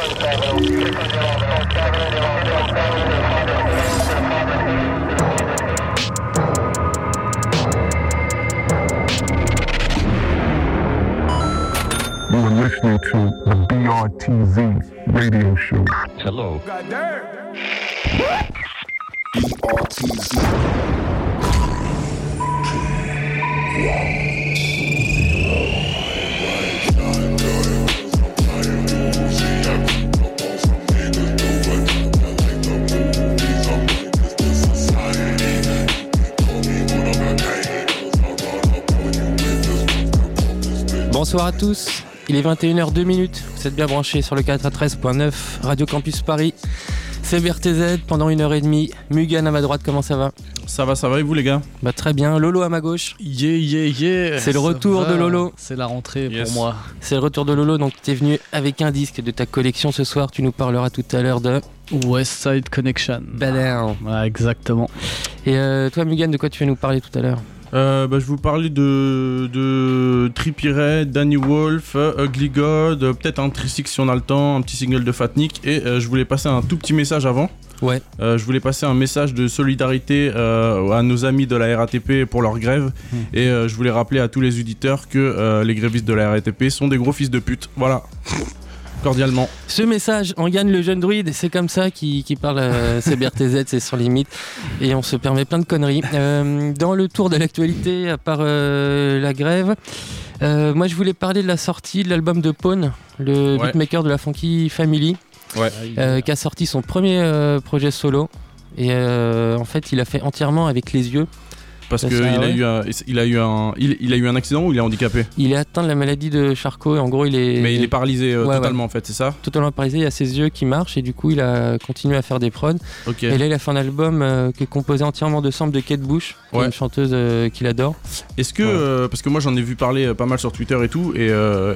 You are listening to the BRTZ radio show. Hello. Bonsoir à tous, il est 21h02 minutes. Vous êtes bien branchés sur le 413.9 Radio Campus Paris. C'est BRTZ pendant une heure et demie. Mugan à ma droite, comment ça va? Ça va, ça va et vous les gars? Bah très bien. Lolo à ma gauche. Yeah, yeah, yeah. C'est le Ça retour va. de Lolo. C'est la rentrée Yes. pour moi. C'est le retour de Lolo, donc t'es venu avec un disque de ta collection ce soir. Tu nous parleras tout à l'heure de West Side Connection. Badin. Ouais, exactement. Et euh, toi Mugan, de quoi tu vas nous parler tout à l'heure? Euh, bah, Je vous parler de, de Trippie Danny Wolf, euh, Ugly God, euh, peut-être un Trisix si on a le temps, un petit single de Fatnik. Et euh, je voulais passer un tout petit message avant. Ouais. Je voulais passer un message de solidarité à nos amis de la RATP pour leur grève. Hmm. Et je voulais rappeler à tous les auditeurs que les grévistes de la RATP sont des gros fils de pute. Voilà. Cordialement. Ce message, on gagne le jeune druide, c'est comme ça qui, qui parle, euh, c'est BRTZ, c'est sans limite, et on se permet plein de conneries. Euh, dans le tour de l'actualité, à part euh, la grève, euh, moi je voulais parler de la sortie de l'album de Pawn, le Ouais. beatmaker de la Funky Family, qui a sorti son premier projet solo. Et en fait, il a fait entièrement avec les yeux. Parce qu'il a, eu un- il a, eu un- il, il a eu un accident ou il est handicapé Il est atteint de la maladie de Charcot, et en gros, il est, Mais il est paralysé euh, Ouais, totalement en fait, c'est ça totalement paralysé. Il a ses yeux qui marchent, et du coup, il a continué à faire des prods. Ok. Et là, il a fait un album euh, qui est composé entièrement de samples de Kate Bush, une chanteuse euh, qu'il adore. Est-ce que, parce que moi j'en ai vu parler pas mal sur Twitter et tout, et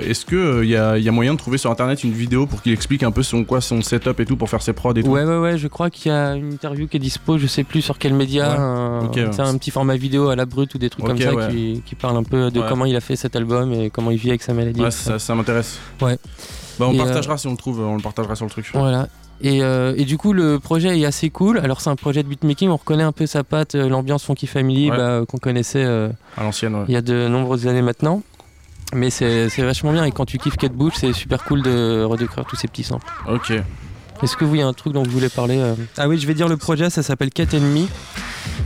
est-ce que il y, a, y a moyen de trouver sur internet une vidéo pour qu'il explique un peu son quoi son setup et tout pour faire ses prods et tout Ouais, ouais, ouais, je crois qu'il y a une interview qui est dispo, je sais plus sur quel média, un, Ok, ouais. c'est un petit format vidéo à la brute ou des trucs comme ça ouais. qui, qui parle un peu de Ouais. comment il a fait cet album et comment il vit avec sa maladie. Ouais, ça. m'intéresse. Ouais. Bah on Et, partagera si on le trouve, on le partagera sur le truc. Voilà. Et, euh, et du coup, le projet est assez cool. Alors, c'est un projet de beatmaking, on reconnaît un peu sa patte, euh, l'ambiance Funky Family Ouais. bah, qu'on connaissait euh, À l'ancienne, ouais. il y a de nombreuses années maintenant. Mais c'est c'est vachement bien et quand tu kiffes Kate Bush, c'est super cool de redécouvrir tous ces petits samples. Ok. Est-ce que vous, il y a un truc dont vous voulez parler euh Ah oui, je vais dire le projet, ça s'appelle Cat Enemy.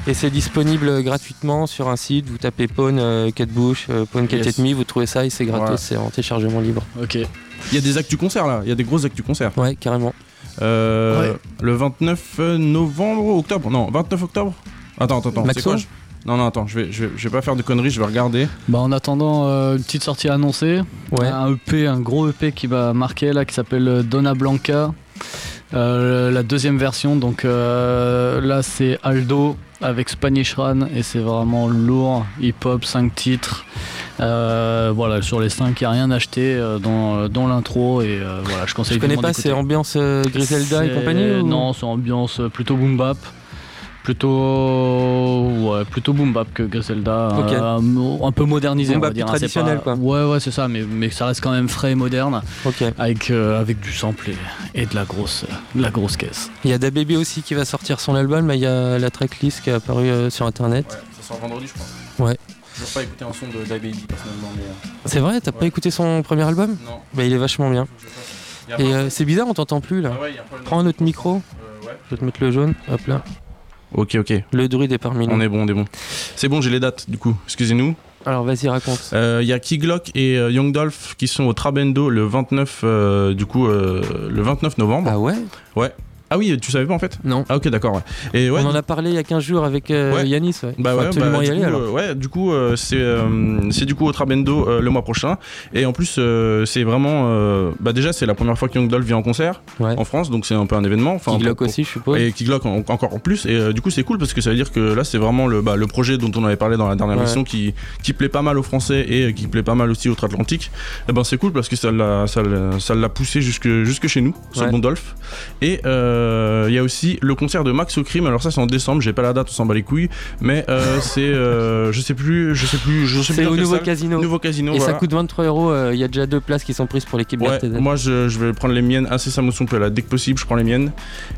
Et c'est disponible gratuitement sur un site. Vous tapez Pawn euh, Cat Bush, euh, Pawn Cat Yes. Enemy, vous trouvez ça et c'est gratos, Voilà. c'est en téléchargement libre. Ok. Il y a des actus concerts là, il y a des grosses actus concerts. Ouais, carrément. Euh, Ouais. Le 29 novembre, octobre? Non, 29 octobre? Attends, attends, attends. Maxo c'est quoi, je- Non, non, attends, je vais, je, vais, je vais pas faire de conneries, je vais regarder. Bah, en attendant, euh, une petite sortie annoncée. Ouais. Un EP, un gros EP qui va marquer là, qui s'appelle euh, Donna Blanca. Euh, la deuxième version, donc euh, là c'est Aldo avec Spanish Run et c'est vraiment lourd, hip-hop, 5 titres. Euh, voilà, sur les 5, il n'y a rien acheté dans, dans l'intro et voilà, je conseille Je connais pas, c'est ambiance Griselda et compagnie ou- Non, c'est ambiance plutôt boom bap. Plutôt, ouais, plutôt boom bap que Griselda. Ok. Un, un peu modernisé, Boom on va dire. plus hein, traditionnel, pas- quoi. Ouais, ouais, c'est ça, mais, mais ça reste quand même frais et moderne, Ok. avec, euh, avec du sample et, et de, la grosse, de la grosse caisse. Il y a DaBaby aussi qui va sortir son album, mais il y a la tracklist qui est apparue euh, sur internet. Ouais, ça sort vendredi, je crois. Ouais. Je veux pas écouter un son de Baby personnellement, mais. euh, C'est vrai, t'as pas écouté son premier album non, Bah, il est vachement bien. Et euh, c'est bizarre, on t'entend plus là. Ah ouais, y a pas le- Prends un autre micro. Euh, ouais. Je vais te mettre le jaune. Hop là. Ok, ok. Le druide est parmi nous. On est bon, on est bon. C'est bon, j'ai les dates du coup. Excusez-nous. Alors vas-y, raconte. Il y a Kiglock et euh, Young Dolph qui sont au Trabendo le 29 euh, du coup euh, le 29 novembre. Ah ouais Ah oui, tu savais pas en fait Non. Ah ok, d'accord. Ouais. Et ouais. On en a parlé il y a 15 jours avec euh, Ouais. Yanis. Ouais. Bah Faut ouais, absolument bah, y aller coup, alors. euh, ouais, du coup, euh, c'est euh, c'est du coup au Trabendo le mois prochain. Et en plus, c'est vraiment. bah déjà, c'est la première fois que Young Dolph vient en concert en France, donc c'est un peu un événement. Enfin, Glock pour- aussi, je suppose. Et Kiglock en- encore en plus. Et du coup, c'est cool parce que ça veut dire que là, c'est vraiment le, bah, le projet dont on avait parlé dans la dernière émission qui, qui plaît pas mal aux Français et qui plaît pas mal aussi outre-Atlantique. Et ben, c'est cool parce que ça l'a, ça ça poussé jusque, jusque chez nous, ce bon Dolph. Et, euh, il y a aussi le concert de Max au Crime. Alors ça c'est en décembre, j'ai pas la date, on s'en bat les couilles. Mais euh, c'est, euh, je sais plus, je sais plus, je sais plus. C'est au nouveau salle. casino. Nouveau casino. Et voilà. ça coûte 23 euros. euh, Il y a déjà deux places qui sont prises pour l'équipe Ouais, moi je, je vais prendre les miennes incessamment sous peu là. Dès que possible, je prends les miennes.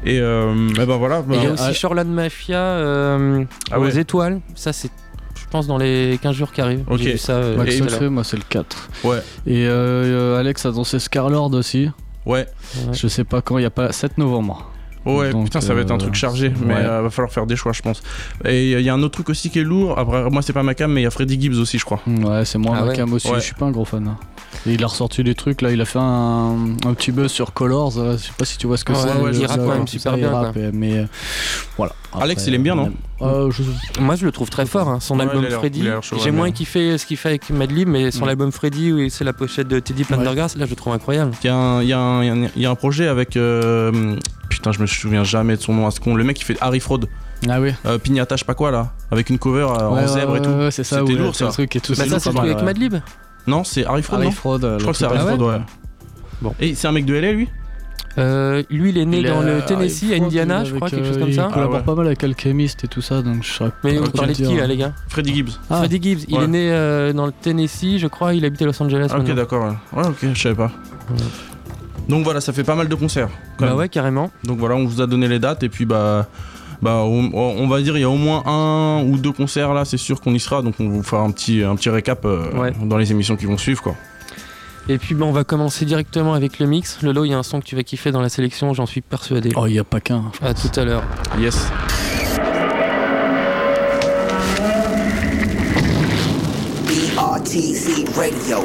Et, euh, et ben voilà. Et Il y a bah, aussi ah, Shoreline Mafia euh, Ah aux ouais. étoiles. Ça, c'est, je pense, dans les 15 jours qui arrivent. Ok. J'ai vu ça. euh, Max l'heure. Humphrey, moi c'est le 4. ouais, Et euh, euh, Alex a dansé Scarlord aussi. ouais. Ouais. Je sais pas quand, il y a pas 7 novembre. Ouais, Donc, putain, ça va être un euh, truc chargé, mais ouais. euh, va falloir faire des choix, je pense. Et il y a un autre truc aussi qui est lourd. Après, moi, c'est pas ma cam, mais il y a Freddy Gibbs aussi, je crois. Mm, Ouais, c'est moi Ah ma ouais. cam aussi, Ouais. je suis pas un gros fan. hein. Et il a ressorti des trucs, là il a fait un, un petit buzz sur Colors, euh, je sais pas si tu vois ce que Ouais, c'est. ouais, il rappe quand même super bien, et- mais euh, voilà. Alex, il aime bien, non euh, je- Moi, je le trouve très fort. hein. Son Ouais, album Freddy. J'ai ouais, moins kiffé ce qu'il fait avec Madlib, mais son album Freddy, où c'est la pochette de Teddy Pendergrass, là, je le trouve incroyable. Il y, a un- il y a un- il y a un- il y a un projet avec. euh, putain, je me souviens jamais de son nom à ce con. Le mec qui fait Harry Fraud, Ah oui. euh, Pignata, je sais pas quoi là, avec une cover euh, en Ouais, zèbre et tout. ouais, c'est ça, C'était lourd, c'est ça. un truc et tout. Bah, ça, c'est le truc avec Madlib. Non, c'est Harry Fraud, Harry Fraud. Je crois que c'est Harry Ah ouais Fraud, ouais. Bon. Et c'est un mec de LA, lui Euh, lui, il est né Il dans est, le euh, Tennessee, à Fraud, Indiana, je crois, quelque chose euh, comme ça. Il collabore Ah ouais. pas mal avec Alchemist et tout ça, donc je saurais Mais pas vous parlez de qui, là, les gars Freddy Gibbs. Ah. Freddie Gibbs. Il Ouais. est né euh, dans le Tennessee, je crois. Il habite à Los Angeles. Ah, ok, d'accord. Ouais. ouais, ok, je savais pas. Donc voilà, ça fait pas mal de concerts. quand Bah même. ouais, carrément. Donc voilà, on vous a donné les dates et puis bah. Bah, on, on va dire il y a au moins un ou deux concerts là, c'est sûr qu'on y sera, donc on vous fera un petit, un petit récap euh, Ouais. dans les émissions qui vont suivre quoi. Et puis, bah, on va commencer directement avec le mix. Lolo, il y a un son que tu vas kiffer dans la sélection, j'en suis persuadé. Oh, il y a pas qu'un. je À tout à l'heure. Yes. BRTZ Radio.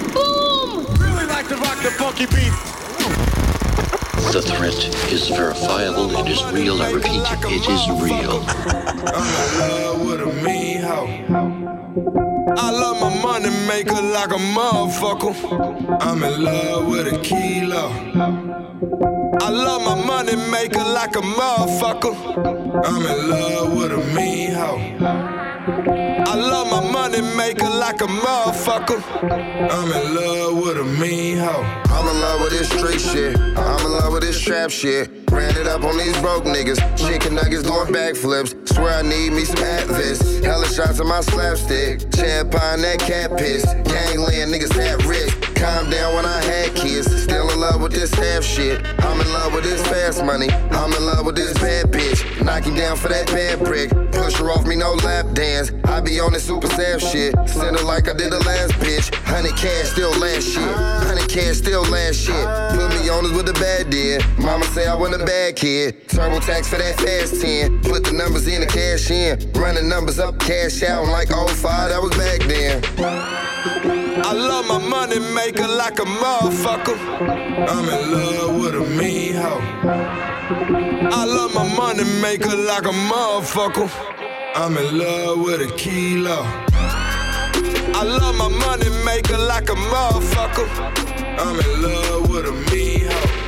The threat is verifiable, it is real, I repeat, it is real. I love money maker like a motherfucker. I'm in love with a kilo. I love my money maker like a motherfucker. I'm in love with a mean hoe. I love my money maker like a motherfucker. I'm in love with a mean hoe. I'm in love with this street shit. I'm in love with this trap shit. Ran it up on these broke niggas. Chicken nuggets doing backflips. Swear I need me some Advis. Hella shots of my slapstick. Champagne that cat piss. Gangland niggas at risk. Calm down when I had kids. Still in love with this half shit. I'm in love with this fast money. I'm in love with this bad bitch. Knock him down for that bad brick. Push her off me, no lap dance. I be on this super sad shit. Send her like I did the last bitch. Honey cash still last shit. Honey cash still last shit. Put me on this with the bad deal. Mama say I want a bad kid. Turbo tax for that fast 10. Put the numbers in the cash in. Run the numbers up, cash out. Like 05, that was back then. I love my money maker like a motherfucker. I'm in love with a mean hoe. I love my money maker like a motherfucker. I'm in love with a kilo. I love my money maker like a motherfucker. I'm in love with a mean hoe.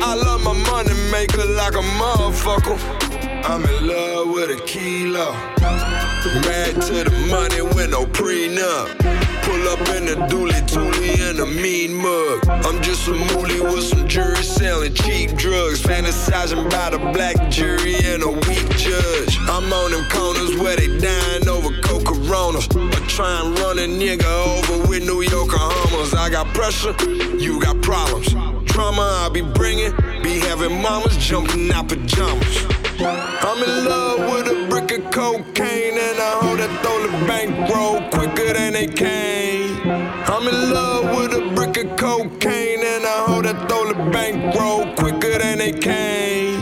I love my money maker like a motherfucker. I'm in love with a kilo. Mad to the money with no prenup. Pull up in a dually toolie and a mean mug. I'm just a moolie with some jury selling cheap drugs. Fantasizing about a black jury and a weak judge. I'm on them corners where they dying over coke coronas. Or try and run a nigga over with New Yorker Hummers. I got pressure, you got problems. Trauma I be bringing, be having mamas jumping out pajamas. I'm in love with a brick of cocaine and a hoe that throw the bankroll quicker than they came. I'm in love with a brick of cocaine and a hoe that throw the bankroll quicker than they came.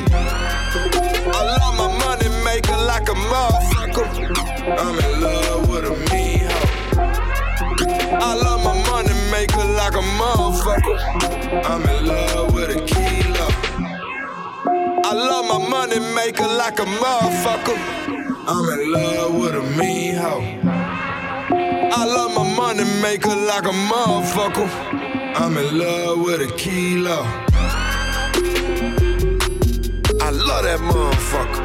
I love my money maker like a motherfucker. I'm in love with a mean hoe. I love my money maker like a motherfucker. I'm in love with a kilo. I love my money maker like a motherfucker. I'm in love with a mean hoe. I love my money maker like a motherfucker. I'm in love with a kilo. I love that motherfucker.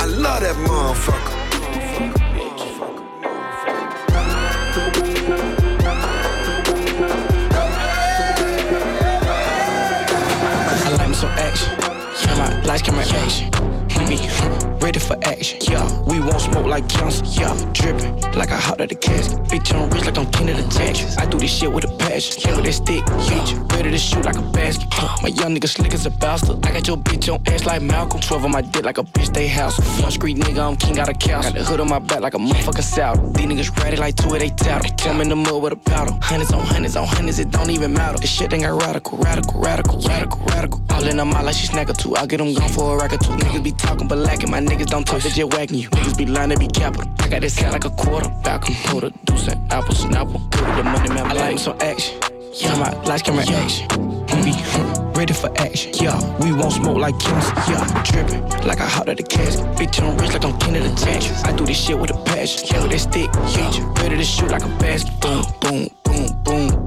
I love that motherfucker. Some action. Yeah, my lights, camera, action. We be ready for action. Yeah, we won't smoke like cancer. Yeah, dripping like I hot at the casket. Bitch, I'm rich like I'm king of the tax. I do this shit with a passion. Yeah, with that stick. Bitch, ready to shoot like a basket. My young nigga slick as a bastard. I got your bitch on ass like Malcolm. 12 on my dick like a bitch, they house. One street nigga, I'm king out of cows. Got the hood on my back like a motherfucking south. These niggas ready like two of they tattle. I'm in the mud with a paddle. Hundreds on hundreds on hundreds, it don't even matter. This shit ain't got radical, radical, radical, radical, radical. All in the mouth like she snack or two. I'll get them gone for a rack or two. Niggas be talking but lacking. My niggas don't talk, they just whacking you. Niggas be lying, they be capital. I got this hat like a quarter. Hold a deuce and apple, snapple. With the money, man. I like some action. Yeah, my lights, camera, action. We be ready for action. Yeah, we won't smoke like cancer. Yeah, dripping like I hot at the casket. Bitch, I'm rich like I'm king of the tax. I do this shit with a passion. Yeah, with that stick. Bitch, ready to shoot like a basket. Boom, boom, boom, boom,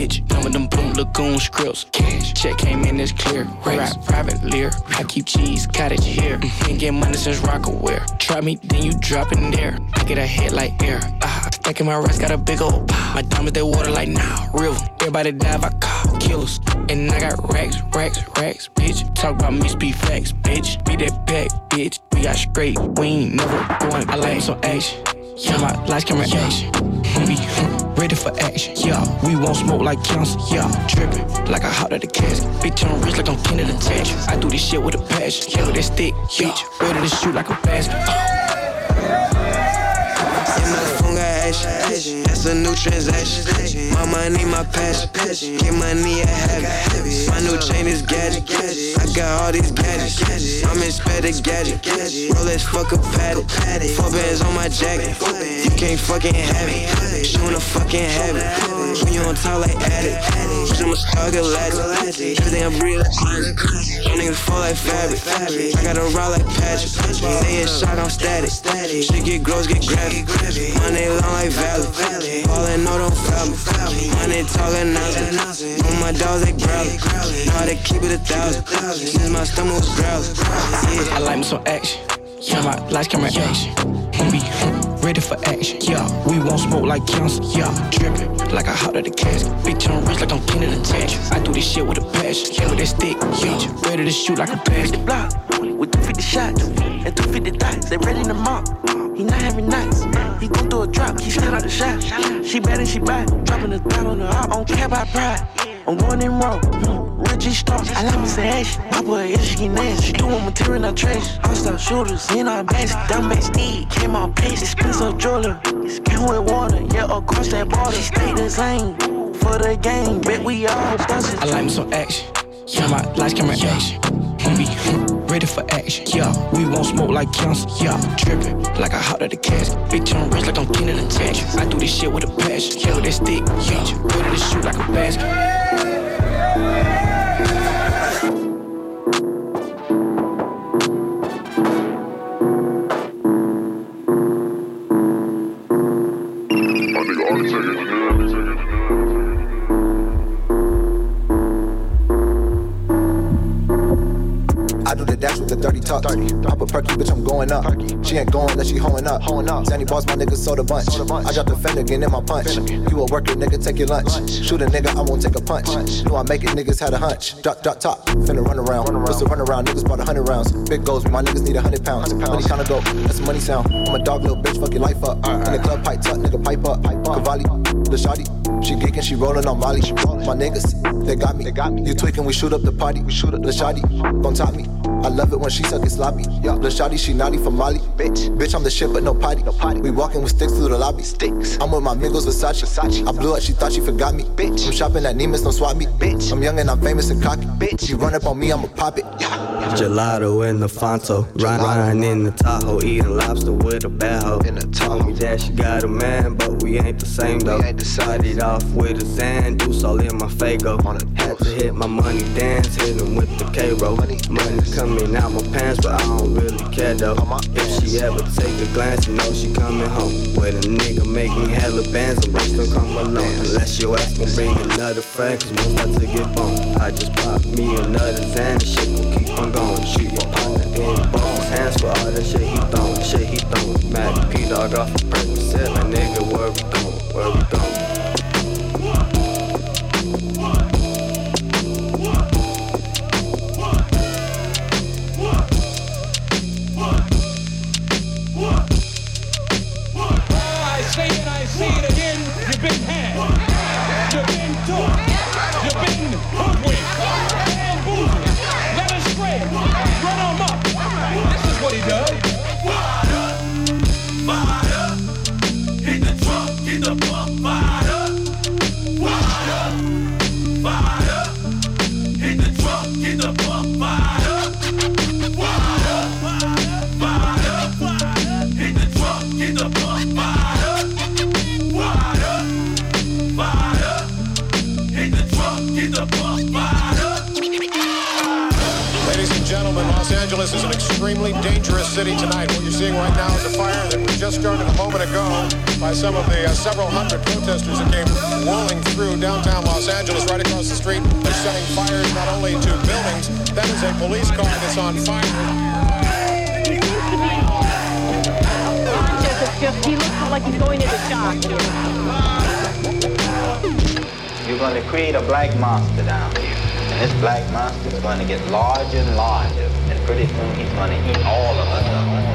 bitch. None of them boom lagoon scripts. Cash, check came in, it's clear. Rap, private lear. I keep cheese, cottage here. Ain't get money since Rockaware. Try me, then you drop in there. I get a head like air. Ah, stacking my rest, got a big old pop. My diamonds, they water like now. real, everybody dive, I call killers. And I got racks, racks, racks, bitch. Talk about me, speed facts, bitch. Be that back, bitch. We got straight, we ain't never going. I like some action. Yeah, my lights, camera, action. We be ready for action. Yeah, we won't smoke like cancer. Yeah, dripping like I hot at the casket. Bitch, I'm rich like I'm king of the tax. I do this shit with a passion. Yeah, with that stick, bitch. Ready to shoot like a basket. Yeah, action. That's a new transaction. My money, my passion. Get money I a habit. My new chain is gadget. I got all these gadgets. I'm inspector gadget. Rolex fuck a paddock. Four bands on my jacket. You can't fucking have it. She wanna fucking have it. When you on top like addict. Bitch, I'm a star galactic. Everything I breathe magic. My niggas fall like fabric. I got a ride like Patrick. They in shock, I'm static. Shit get gross, get graphic. Money long valley. No, don't foul me. Money talking. On my dogs, they. Know how to keep it a thousand. Since my stomach was. Yeah. I like me some action. Yeah, my lights, camera, action. We be ready for action. Yeah, we won't smoke like cancer. Yeah, dripping like I hot at the casket. Bitch, I'm rich like I'm the tax. I do this shit with a passion. Yeah, with that stick. Bitch, ready to shoot like a basket. block with 250 shots and 250 thoughts. They ready to mop. He not having nights. He gon' do a drop. He still out the shot. She bad and she bad. Dropping the thought on the hop. On care about pride. I'm going in row. Real G star. I like action. My boy is she nasty. She doing material not trash. All star shooters in our base. Dumb back steed. Came out pace. Expensive jeweler. Came with water. Yeah, across that border. She stayed the same. For the game. Bet we all busters. I like me some action. Yeah, my lights, camera, action. Ready for action. Yeah, we won't smoke like cancer. Yeah, dripping like I hot at the casket. Bitch, I'm rich like I'm king of the. I do this shit with a passion. Yeah, with that stick. Bitch, ready to shoot like a basket. I do the dash with the dirty talk. Pop a perky, bitch, I'm going up. She ain't going unless she hoeing up. Zanny boss, my niggas a bunch. I dropped the Finnegan in my punch. You a worker, nigga, take your lunch. Shoot a nigga, I won't take a punch. Knew I make it, niggas had a hunch. Drop, drop, top, finna run around. What's the run around? Niggas bought a hundred rounds. Big goals, my niggas need a hundred pounds. Money kinda go, that's money sound. I'm a dog, little bitch, fuck your life up. In the club, pipe tuck, nigga, pipe up. Cavalli, the shawty. She geeking, she rolling on Molly. My niggas, they got me. They got me. You tweaking, we shoot up the party. We shoot up the shawty. Gon' top me. I love it when she suck it sloppy. Yeah, the shawty, she naughty for Molly. Bitch, bitch, I'm the shit, but no potty. No potty. We walking with sticks through the lobby. Sticks. I'm with my amigos, Versace. Versace. I blew up, she thought she forgot me. Bitch, I'm shopping at Neiman's, don't swap me. Bitch, I'm young and I'm famous and cocky. Bitch, you run up on me, I'ma pop it. Yeah. Gelato in the Fonto, ride riding in the Tahoe, eating lobster with a bad hoe. Told me that she got a man, but we ain't the same though. Started off with a Xandu, all in my Fago. Had to hit my money dance, hit him with the K-Roll. Money coming out my pants, but I don't really care though. If she ever take a glance, you know she coming home. With a nigga making hella bands, I'm gonna come alone. Unless your ass gon' bring another friend, cause most about to get boned. I just pop me another Xan, and shit gon' keep on going. Shoot your partner in both hands for all that shit he throwing. Shit he throwing. Mad P dog off the Percocet, my nigga, where we going? Where we going? Angeles is an extremely dangerous city tonight. What you're seeing right now is a fire that was just started a moment ago by some of the uh, several hundred protesters that came whirling through downtown Los Angeles right across the street. They're setting fires not only to buildings, that is a police car that's on fire. Just, he looks like he's going into shock. You're going to create a black monster down here. And this black monster is going to get larger and larger pretty soon he's gonna eat. All of us.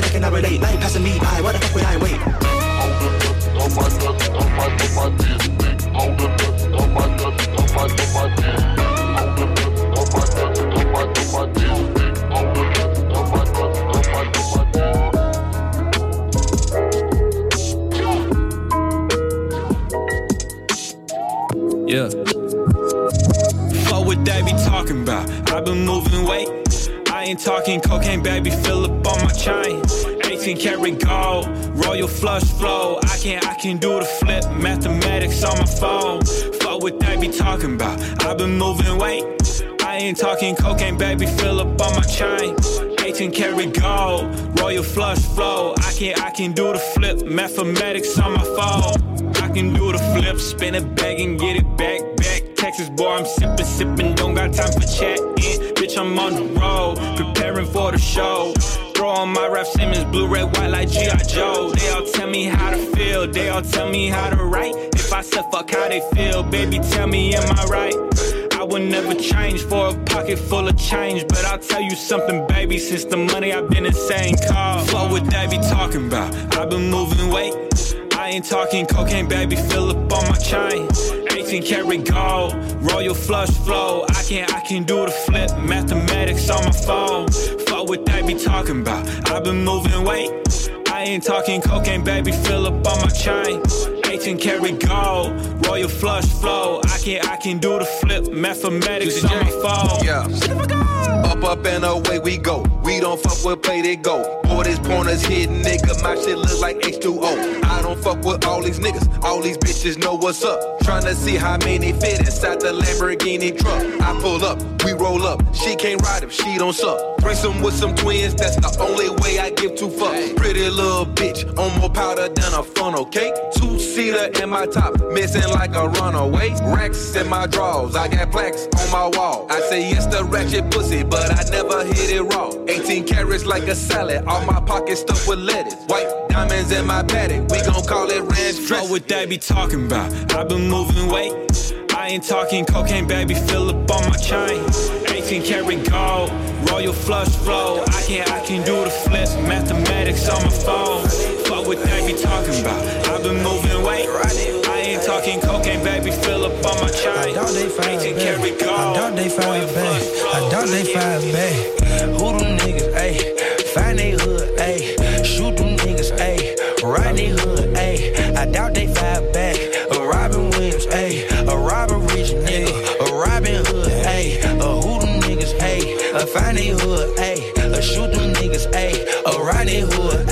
like I relate. Passing me by, why the fuck would I wait? Yeah. Fuck what they be talking about. i been moving weight. I ain't talking cocaine, baby. Fill up on my chain. 18 karat gold, royal flush flow. I can I can do the flip, mathematics on my phone. Fuck what they be talking about. I've been moving weight. I ain't talking cocaine, baby. Fill up on my chain. 18 karat gold, royal flush flow. I can I can do the flip, mathematics on my phone. I can do the flip, spin it back and get it back, back. Texas boy, I'm sipping, sipping, don't got time for chatting. Bitch, I'm on the road, preparing for the show. On my Rap Simmons, blue, red, white like G.I. Joe. They all tell me how to feel, they all tell me how to write. If I said fuck how they feel, baby, tell me, am I right? I would never change for a pocket full of change. But I'll tell you something, baby, since the money I've been insane. Call. What would they be talking about? I've been moving weight. I ain't talking cocaine, baby, fill up on my chain. 18 karat gold, royal flush flow. I can I can do the flip, mathematics on my phone. What they be talking about. I've been moving weight. I ain't talking cocaine, baby, fill up on my chain. 18 karat gold, royal flush flow. I can I can do the flip, mathematics on my phone. Yeah. Up, up, and away we go. We don't fuck with play they go. Boy, this pointers hidden, nigga. My shit look like H2O. Don't fuck with all these niggas. All these bitches know what's up. Tryna see how many fit inside the Lamborghini truck. I pull up, we roll up. She can't ride if she don't suck. Threesome with some twins, that's the only way I give two fucks. Pretty little bitch, on more powder than a funnel cake. Two seater in my top, missing like a runaway. Racks in my drawers, I got plaques on my wall. I say yes to ratchet pussy, but I never hit it raw. 18 carats like a salad, all my pockets stuffed with lettuce. White diamonds in my paddock, we gon' call it ranch dress. What would they be talking about? I've been moving weight. I ain't talking cocaine, baby, fill up on my chain. 18 karat gold, royal flush flow. I can I can do the flip, mathematics on my phone. Fuck what they be talking about. I've been moving weight. I ain't talking cocaine, baby, fill up on my chain. 18 karat hood, ayy. A shoot them niggas, ayy. A ride they hood,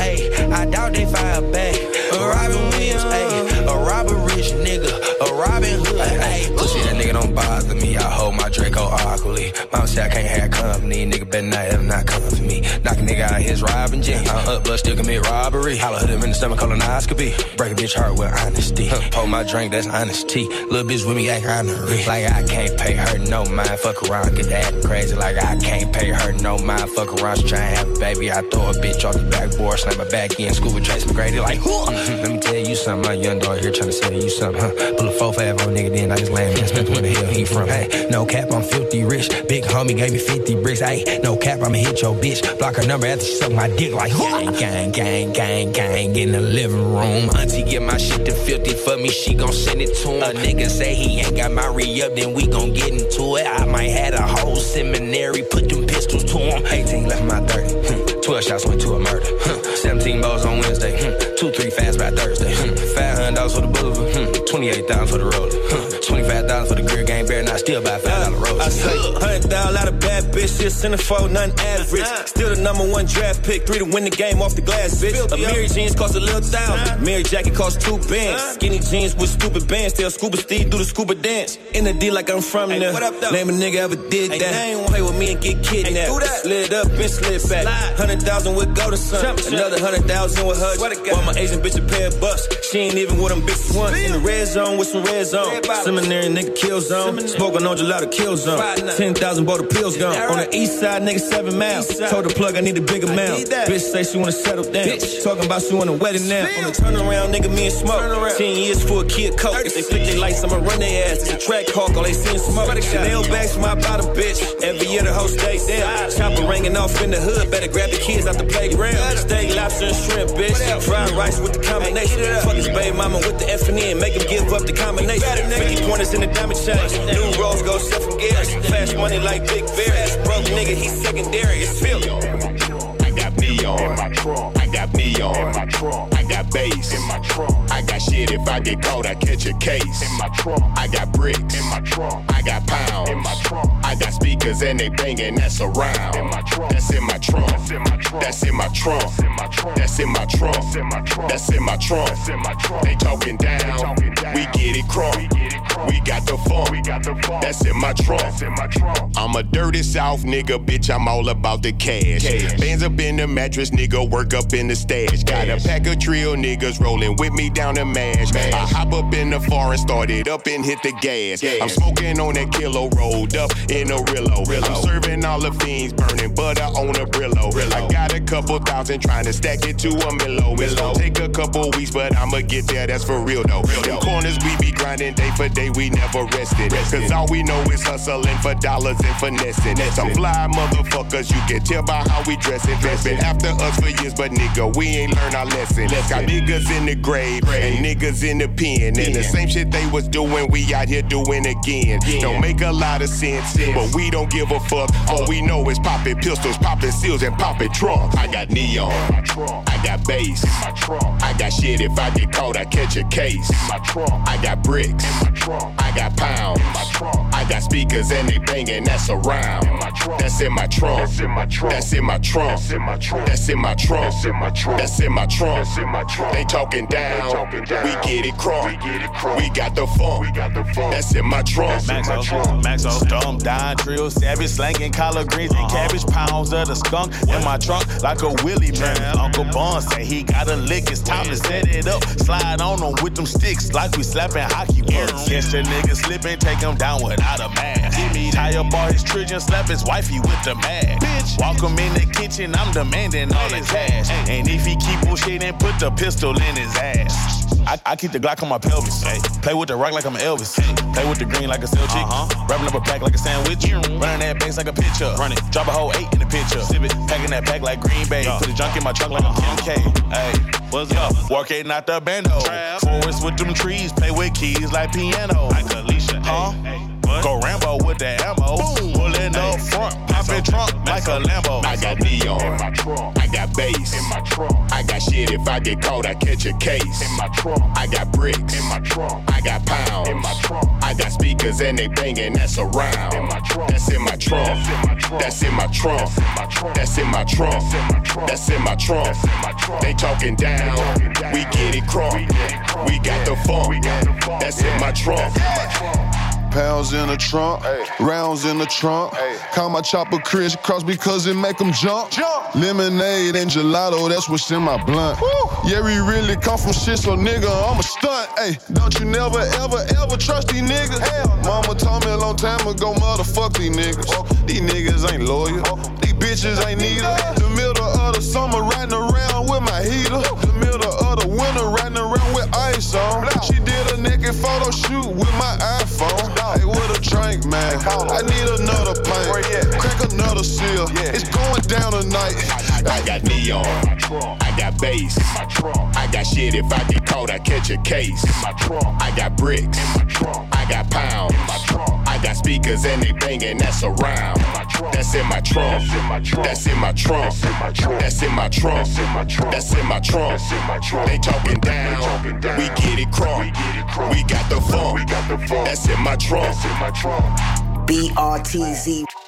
nigga out his robbing jeans. I'm up, but still commit robbery. Holla hit him in the stomach, colonoscopy. Break a bitch heart with honesty. Huh, Pour my drink, that's honesty. Little bitch with me act honorary. Like I can't pay her no mind. Fuck around, get that crazy. Like I can't pay her no mind. Fuck around, she try and have a baby. I throw a bitch off the backboard, slam my back in. Scuba Tracy McGrady, like, "Huh." Let me tell you something. My young dog here trying to sell you something, huh? Pull a 4 5 on nigga, then I just land and spent where the hell he from. Hey, no cap, I'm filthy rich. Big homie gave me 50 bricks. Hey, no cap, I'ma hit your bitch. Block her number after she suck my dick like gang, gang, gang, gang, gang in the living room. Auntie get my shit to 50 for me, she gon' send it to him. A nigga say he ain't got my re-up, then we gon' get into it. I might had a whole seminary, put them pistols to him. 18 left my 30. hmm. 12 shots went to a murder. hmm. 17 balls on Wednesday. hmm. 2 3 fast by Thursday. Hmm. $500 for the boulevard. hmm. 28000 for the roller. hmm. 25000 for the grill game bear, and I still buy $5 rolls. I say, hundred thousand out of bad bitch, just centerfold, nothing average. Still the number one draft pick, three to win the game off the glass, bitch. A Mary jeans cost a little thousand, Mary jacket cost two bands. Skinny jeans with stupid bands, tell Scuba Steve do the scuba dance. In the D like I'm from there. Name a nigga ever did that. Play with me and get kidnapped. Slid up and slid back. Hundred thousand with go to some, another hundred thousand with her. While my Asian bitch a pair of bucks, she ain't even with them bitches once. In the red zone with some red zone. Seminary nigga kill zone. Smoking on gelato kill zone. Ten thousand bought the pills gone. On the east side, nigga seven miles. Told the plug I need a bigger amount. Bitch say she wanna settle down. Talking about she want a wedding now. On the turnaround, nigga, me and smoke. Ten years for a kid coke. If they flick their lights, I'ma run their ass. It's a track hawk, all they see is smoke. Chanel bags my bottom, bitch. Every year the whole state there. Chopper ringing off in the hood. Better grab the kids out the playground. Steak, lobster, and shrimp, bitch. Fried rice with the combination. Fuck his baby mama with the F and N. Make him give up the combination. 50 pointers in the diamond chain. New rolls go seven gears. Fast money like Big Bear. Broke nigga, he's secondary. It's Philly. I got neon my trunk. I got got neon in my trunk. I got in my trunk. I got shit if I get caught, I catch a case in my trunk. I got bricks in my trunk. I got pounds in my trunk. I got speakers and they banging that's around. In my trunk. That's in my trunk. That's in my trunk. That's in my trunk. That's in my trunk. That's in my trunk. They talking down. We get it crunk. We got the funk. We got the funk. That's in my trunk. That's in my trunk. I'm a dirty South nigga, bitch. I'm all about the cash. Bands up in the mattress, nigga. Work up in the stash. Got a pack of trio niggas rolling with me down the mash. I hop up in the foreign, started up and hit the gas. I'm smoking on that kilo, rolled up in a Rillo. I'm serving all the fiends, burning butter on a Brillo. I got a couple thousand trying to stack it to a Milo. It's gonna take a couple weeks, but I'ma get there. That's for real though. Them corners we be grinding day for day, we never rested. Cause all we know is hustling for dollars and finessing. Some fly motherfuckers, you can tell by how we dressing. Been after us for years, but nigga, we ain't learned our lesson. Got niggas in the grave and niggas in the pen. And the same shit they was doing, we out here doing again. Don't make a lot of sense, but we don't give a fuck. All we know is popping pistols, popping seals, and popping trunks. I got neon, I got bass, I got shit if I get caught, I catch a case. I got bricks, I got pounds, I got speakers and they banging, that's around. That's in my trunk. That's in my trunk, that's in my trunk, that's in my trunk, that's in my trunk, that's in my trunk. They talking down, we get it crunk, we got the funk, that's in my trunk. Maxo, Maxo, dumb, dime, drill, savage, slanging collard greens and cabbage, pounds of the skunk in my trunk like a Willie man. Uncle Bond say he got a lick, it's time to set it up. Slide on them with them sticks like we slapping hockey pucks. Catch the nigga slipping, take him down without a mask. Tie up all his children, slap his wifey with the mask. Bitch, walk him in the kitchen, I'm demanding all the cash. And if he keep on bullshitting, put the pistol in his ass. I, I keep the Glock on my pelvis. Play with the rock like I'm Elvis. Play with the green like a cell chick. Uh-huh. Wrapping up a pack like a sandwich. Running that base like a pitcher. Run it. Drop a whole eight in the pitcher. Sip it. Packing that pack like Green Bay. Put the junk in my trunk like I'm uh-huh. Kim K. Hey, what's up? Working out the bando. Forest with them trees. Play with keys like piano. Like Alicia. Huh? Go Rambo with the ammo. Pulling up front, popping trunk like a Lambo. I got neon in my trunk. I got bass in my trunk. I got shit if I get caught, I catch a case in my trunk. I got bricks in my trunk. I got pounds in my trunk. I got speakers and they banging, that's around. In my trunk. That's in my trunk. That's in my trunk. That's in my trunk. That's in my trunk. They talking down. We get it crunk. We got the funk. That's in my trunk. Pounds in the trunk, rounds in the trunk. Call my chopper Chris Cross because it make them jump. Lemonade and gelato, that's what's in my blunt. Yeah, we really come from shit, so nigga, I'm a stunt. Hey, don't you never, ever, ever trust these niggas? Hell. Mama told me a long time ago, motherfuck these niggas. Oh. These niggas ain't loyal. Oh. These bitches ain't neither. The middle of the summer, riding around with my heater. The middle of the winter, riding around with ice on. She did a naked photo shoot with my iPhone. Hey, with a drink, man. I need another pint. Crack another seal. It's going down tonight. I got neon. I got bass. I got shit if I get caught, I catch a case. I got bricks. I got pounds. I got speakers and they banging, that's around. That's in my trunk. That's in my trunk. That's in my trunk. That's in my trunk. They talking down. We get it crunk. We got the funk. That's in my trunk. BRTZ.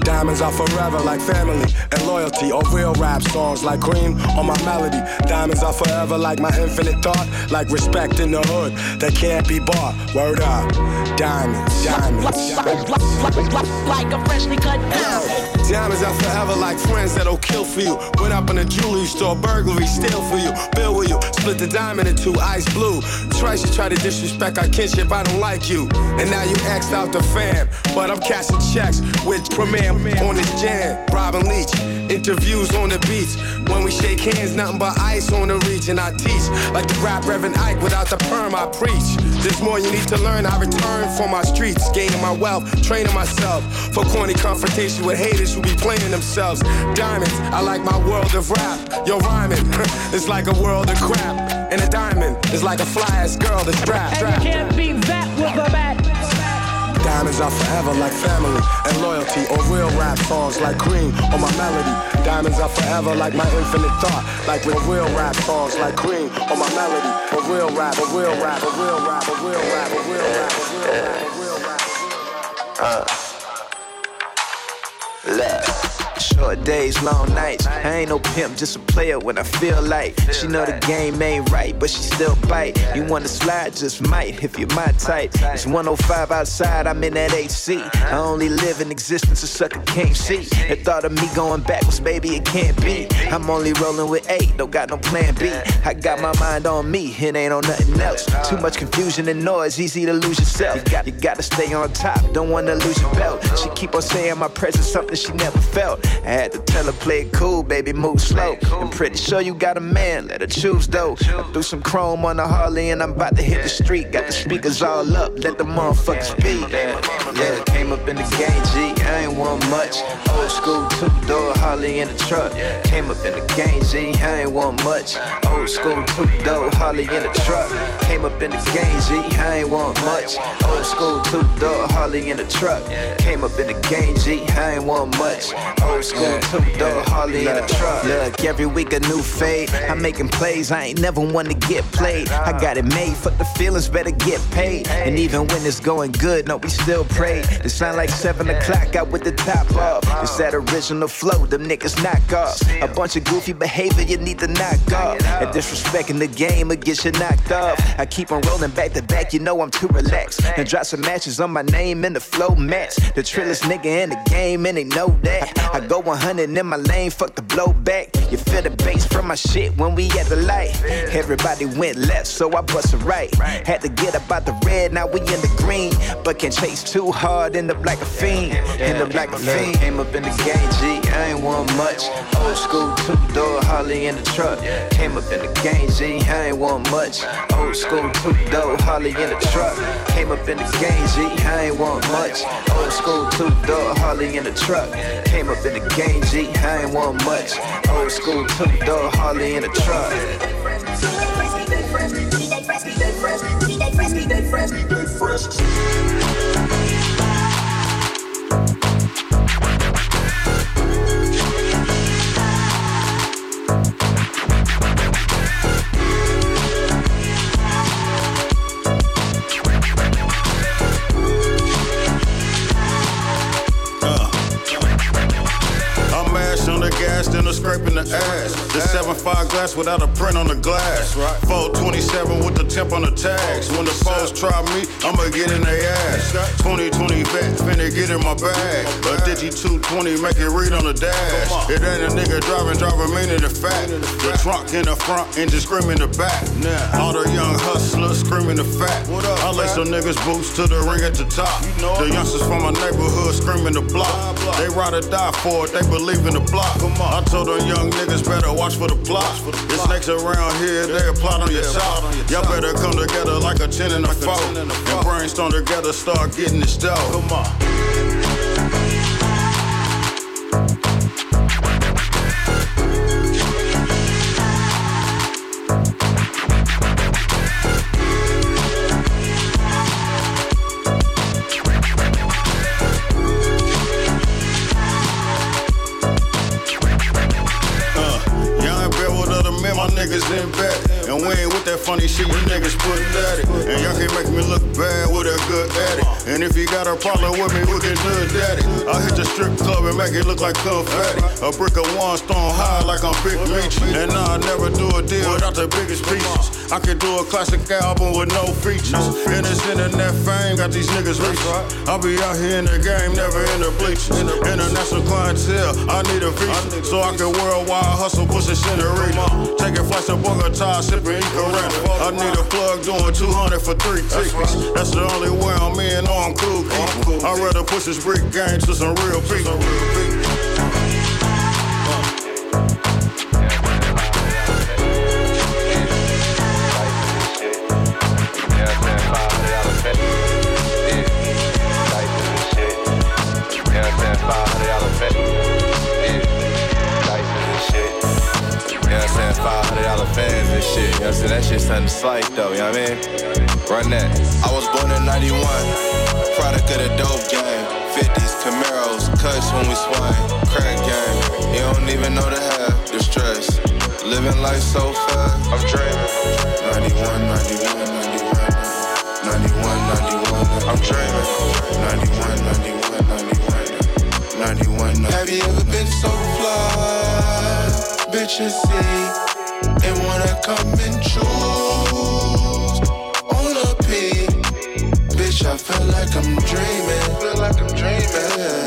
Diamonds are forever like family and loyalty, or real rap songs like cream or my melody. Diamonds are forever like my infinite thought, like respect in the hood that can't be bought. Word up, diamonds, diamonds. Like a freshly cut diamond. Uh, diamonds are forever like friends that'll kill for you. Went up in a jewelry store, burglary, steal for you. Bill with you, split the diamond in two, ice blue. Twice you try to disrespect our kinship, I don't like you. And now you axed out the fam. But I'm cashing checks with Premier On the jam, Robin Leach. Interviews on the beach. When we shake hands, nothing but ice on the reach. And I teach like the rap Reverend Ike without the perm, I preach. There's more you need to learn. I return for my streets, gaining my wealth, training myself for corny confrontation with haters who be playing themselves. Diamonds, I like my world of rap. Yo, rhyming, it's like a world of crap. And a diamond is like a fly ass girl that's strapped. And you can't beat that with a bat. Diamonds are forever like family and loyalty or real rap songs like cream or my melody. Diamonds are forever like my infinite thought, like with real rap songs like cream or my melody. A real rap, a real rap, a real rap, a real rap, a real rap, a real rap, a real rap. Uh. Look. Short days, long nights. I ain't no pimp, just a player when I feel like. She know the game ain't right, but she still bite. You wanna slide, just might if you're my type. It's 105 outside, I'm in that AC. I only live in existence, a sucker can't see. The thought of me going backwards, baby, it can't be. I'm only rolling with eight, don't got no plan B. I got my mind on me, it ain't on nothing else. Too much confusion and noise, easy to lose yourself. You, got, you gotta stay on top, don't wanna lose your belt. She keep on saying my presence something she never felt. I had to tell her play it cool, baby, move slow. I'm pretty sure you got a man, let her choose though. I threw some chrome on the Harley and I'm about to hit the street. Got the speakers all up, let the motherfuckers speak. Yeah, came up in the game, G, I ain't want much. Old school two door Harley in the truck. Came up in the game, G, I ain't want much. Old school two door Harley in the truck. Came up in the game, G, I ain't want much. Old school two door Harley in the truck. Came up in the game, G, I ain't want much. Old school two door Harley in the truck. Look, every week a new fade. I'm making plays, I ain't never one to get played. I got it made, fuck the feelings, better get paid. And even when it's going good, no, we still pray. It sound like seven o'clock out with the top off. It's that original flow, them niggas knock off. A bunch of goofy behavior you need to knock off. And disrespecting the game, it gets you knocked off. I keep on rolling back to back, you know I'm too relaxed. And drop some matches on my name in the flow match. The trillest nigga in the game, and they know that. I go 100 in my lane, fuck the blowback. You feel the bass from my shit when we at the light. Everybody went left, so I bust a right. Had to get up out the red, now we in the green. But can chase too hard, end up like a fiend. End up like a fiend. Came up in the game, G, I ain't want much. Old school, two door, Harley in the truck. Came up in the game, G, I ain't want much. Old school, two door, Harley in the truck. Came up in the game, G, I ain't want much. Old school, two door, Harley in the truck. Came up in the game, G, I ain't want much. Old school, two door, Harley in the truck. I'm gas, then a scrape in the ass. The 7.5 glass without a print on the glass. 427 with the temp on the tags. When the foes try me, I'ma get in their ass. 2020 vet, finna get in my bag. A Digi 220, make it read on the dash. It ain't a nigga driving, driving meaning the fact. The trunk in the front, engine screaming the back. All the young hustlers screaming the fact. I lay some niggas boots to the ring at the top. The youngsters from my neighborhood screaming the block. They ride or die for it, they believe in the block. I told them young niggas better watch for the plot. The snakes around here, they plot on your top. Y'all better come together like a 10 and a 4. And brainstorm together, start getting this dough. Come on. Problem with me, we can daddy. I hit the strip club and make it look like confetti. A brick of one stone high like I'm Big Meech. And I never do a deal without the biggest pieces. I could do a classic album with no features. And this internet fame got these niggas rich. I'll be out here in the game, never in the bleachers. International clientele, I need a visa. So I can worldwide hustle, push the arena. Taking flights to Bogota, sipping Ecoretta. I need a plug doing 200 for three tickets. That's the only way I'm in, know I'm cool. I'd rather push this brick game to some some real people. $500 and shit. You know what I'm saying? That shit's something slight though, you know what I mean? Run that. I was born in 91, product of the dope game. 50s, Camaros, cuts when we swing. Crack game, you don't even know the half, the stress. Living life so fast, I'm dreaming. 91, 91, 91, 91, 91. I'm dreaming. 91, 91, 91, 91. Have you ever been so fly? Bitches see and wanna come and choose on a P. Bitch, I feel like I'm dreaming. Feel like I'm dreaming.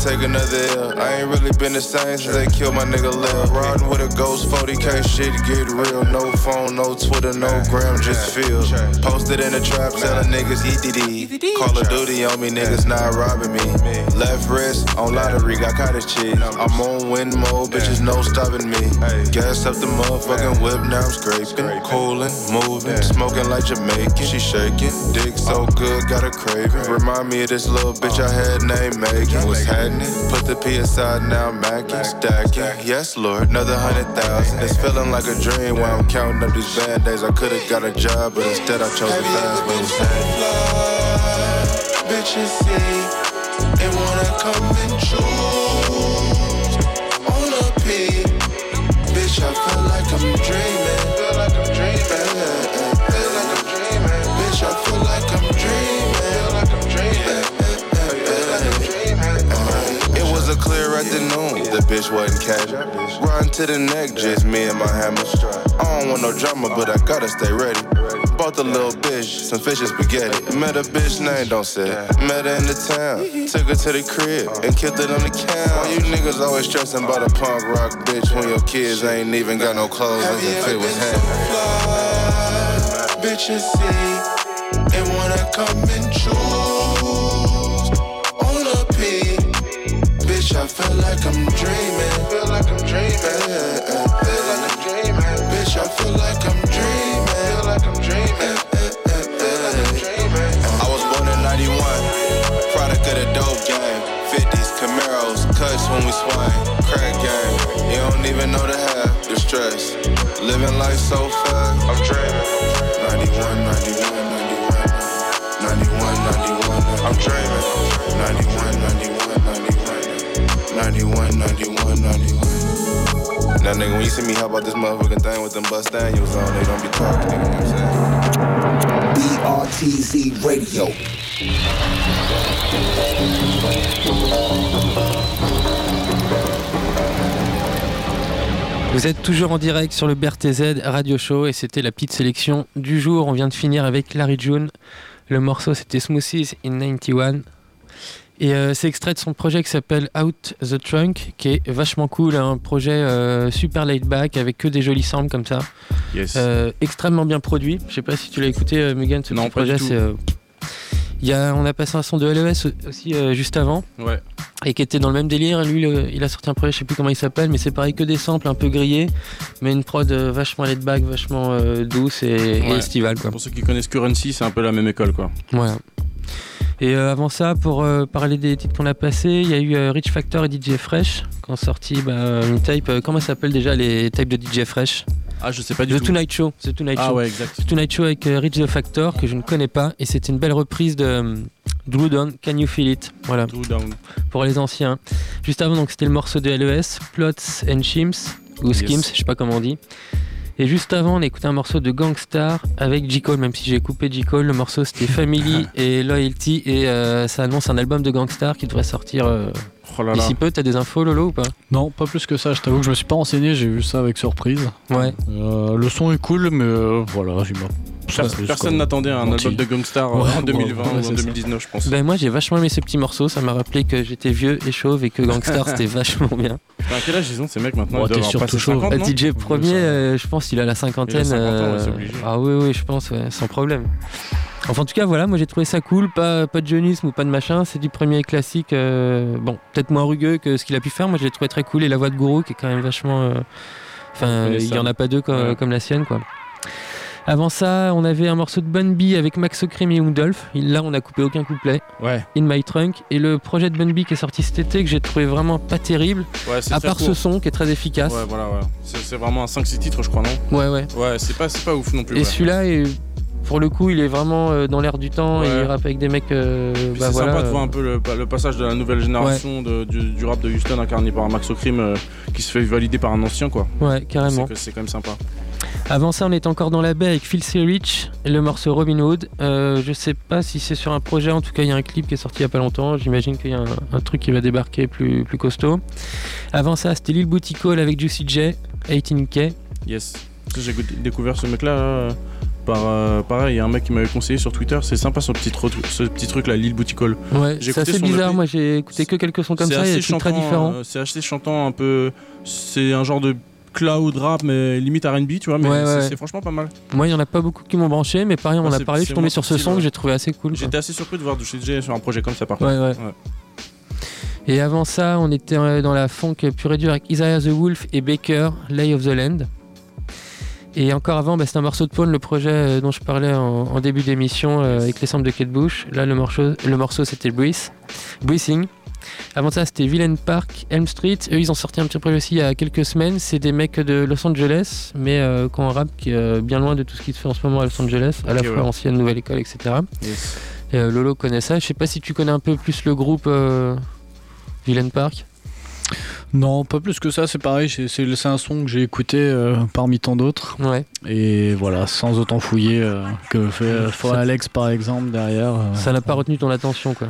Take another L. I ain't really been the same since they killed my nigga Lil. Riding with a ghost 40k, shit get real. No phone, no Twitter, no gram, just feel. Posted in the trap, selling niggas EDD. Call of Duty on me, niggas not robbing me. Left wrist on lottery, got cottage cheese. I'm on win mode, bitches no stopping me. Gas up the motherfucking whip, now I'm scraping. Coolin', moving, smoking like Jamaican. She shaking, dick so good, got a craving. Remind me of this little bitch I had named Megan. What's Put the P aside, now I'm macking, stacking. Yes, Lord, another hundred thousand. It's feeling like a dream while I'm counting up these band days. I could've got a job, but instead I chose the fast way. Bitches see and wanna come and choose on a P. Bitch, I feel like I'm dreaming. Afternoon. The bitch wasn't casual. Run to the neck, just me and my hammer. I don't want no drama, but I gotta stay ready. Bought the little bitch some fish and spaghetti. Met a bitch name, don't say. Met her in the town. Took her to the crib and killed it on the couch. You niggas always stressing about a punk rock bitch when your kids ain't even got no clothes and can fit with him? Bitches see and wanna come and Bitch, I feel like I'm dreaming. Feel like I'm dreaming. Feel like I'm dreaming. Bitch, I feel like I'm dreaming. Feel like I'm dreaming. I'm dreaming. I was born in 91, product of the dope game. 50s, Camaros, cuts when we swing. Crack game, you don't even know the half, the stress. Living life so fast, I'm dreaming. 91, 91, 91, 91, 91. I'm dreaming. 91, 91, 91, 91, 91. Now, nigga, when you see me hop out this motherfucking thing with them bust Daniels on, they don't be talking, nigga. You know what I'm saying? BRTZ Radio. Vous êtes toujours en direct sur le BRTZ Radio Show et c'était la petite sélection du jour. On vient de finir avec Larry June. Le morceau c'était Smoothies in 91. Et euh, c'est extrait de son projet qui s'appelle Out the Trunk, qui est vachement cool, un projet euh, super laid back avec que des jolis samples comme ça. Yes. Euh, extrêmement bien produit. Je sais pas si tu l'as écouté, Mugen, ce Non, petit projet. c'est, y a, on a passé un son de LES aussi juste avant. Ouais. Et qui était dans le même délire. Lui, le- il a sorti un projet, je sais plus comment il s'appelle, mais c'est pareil que des samples un peu grillés, mais une prod vachement laid back, vachement douce et, et Ouais. estivale. Quoi. Pour ceux qui connaissent Currency, c'est un peu la même école, quoi. Voilà. Et euh, avant ça, pour euh, parler des titres qu'on a passés, il y a eu euh, Rich Factor et DJ Fresh qui ont sorti bah, une tape. comment ça s'appelle déjà les tapes de DJ Fresh? Ah, je sais pas du The tout. Tonight Show. The Tonight Ah Show. ouais, exact. The Tonight Show avec Rich the Factor que je ne connais pas et c'était une belle reprise de Drew Down, Can You Feel It? Voilà. Drew Down. Pour les anciens. Juste avant, donc c'était le morceau de LES, Plots and Shims, ou Yes. Skims, je sais pas comment on dit. Et juste avant, on a écouté un morceau de Gangstar avec J. Cole, même si j'ai coupé J. Cole. Le morceau c'était Family et Loyalty et euh, ça annonce un album de Gangstar qui devrait sortir euh, Oh là là. d'ici peu. T'as des infos, Lolo, ou pas Non, pas plus que ça. Je t'avoue que je me suis pas renseigné, j'ai vu ça avec surprise. Ouais. Euh, le son est cool, mais euh, voilà, il m'a Pers- c'est Personne quoi. n'attendait un album de Gangstar Ouais, en 2020 ouais, ou en c'est ça. 2019, je pense. Ben moi j'ai vachement aimé ce petit morceau, ça m'a rappelé que j'étais vieux et chauve et que Gangstar c'était vachement bien. À quel âge ils ont ces mecs maintenant doivent t'es surtout chaud. 50, Euh, non DJ premier, euh, je pense qu'il a la cinquantaine. Il a 50 ans, ouais, euh, c'est obligé. ah oui, oui, je pense, ouais, sans problème. Enfin, en tout cas, voilà, moi j'ai trouvé ça cool, pas, pas de jeunisme ou pas de machin, c'est du premier classique, euh, bon, peut-être moins rugueux que ce qu'il a pu faire, moi je l'ai trouvé très cool, et la voix de Gourou qui est quand même vachement. euh, Enfin, il y en a pas deux comme, Ouais. comme la sienne, quoi. Avant ça, on avait un morceau de Bun B avec Max O'Cream et Young Dolph. Là, on a coupé aucun couplet. Ouais. In My Trunk. Et le projet de Bun B qui est sorti cet été, que j'ai trouvé vraiment pas terrible. Ouais, c'est à part ce son qui est très efficace. Ouais, voilà, ouais. C'est vraiment un 5-6 titres, je crois, non? Ouais, ouais. Ouais, c'est pas, pas ouf non plus. Et ouais. celui-là, est- pour le coup, il est vraiment euh, dans l'air du temps et il rappe avec des mecs. euh, bah c'est voilà, sympa de voir un peu le, le passage de la nouvelle génération de- du, du rap de Houston incarné par Max O'Crim euh, qui se fait valider par un ancien quoi. Ouais, carrément. C'est quand même sympa. Avant ça, on est encore dans la baie avec Phil. Rich et le morceau Robin Hood. Euh, je sais pas si c'est sur un projet, en tout cas, il y a un clip qui est sorti il y a pas longtemps. J'imagine qu'il y a un, un truc qui va débarquer plus, plus costaud. Avant ça, c'était Lil Booty Call avec Juicy J, 18K. Yes. J'ai découvert ce mec là par euh, pareil, il y a un mec qui m'avait conseillé sur Twitter, c'est sympa ce petit, ce petit truc là, Lil Booty Call. Ouais, c'est assez bizarre. EP. Moi, j'ai écouté que quelques sons comme ça. Des trucs très chantant, différents. euh, C'est assez chantant un peu. C'est un genre de cloud rap mais limite R&B, tu vois, mais Ouais, c'est ouais. franchement pas mal. Moi, il y en a pas beaucoup qui m'ont branché, mais pareil, on en a parlé. Je suis tombé sur ce son que j'ai trouvé assez cool. J'étais assez surpris de voir Juicy J sur un projet comme ça par contre. ouais. Et avant ça, on était euh, dans la funk pure et dure avec Isaiah the Wolf et Baker, Lay of the Land. Et encore avant, bah, c'est un morceau de Pawn, le projet euh, dont je parlais en, en début d'émission euh, avec les samples de Kate Bush. Là, le morceau, le morceau c'était Breathing. Avant ça, c'était Villain Park, Elm Street. Eux, ils ont sorti un petit projet aussi il y a quelques semaines. C'est des mecs de Los Angeles, mais euh, qui ont un rap qui est euh, bien loin de tout ce qui se fait en ce moment à Los Angeles, à la fois ouais. ancienne, nouvelle école, etc. Yes. Lolo connaît ça. Je sais pas si tu connais un peu plus le groupe Villain Park. Non, pas plus que ça, c'est pareil, c'est- un son que j'ai écouté euh, parmi tant d'autres. Ouais. Et voilà, sans autant fouiller euh, que fait euh, Alex par exemple derrière. euh. Ça n'a pas retenu ton attention, quoi.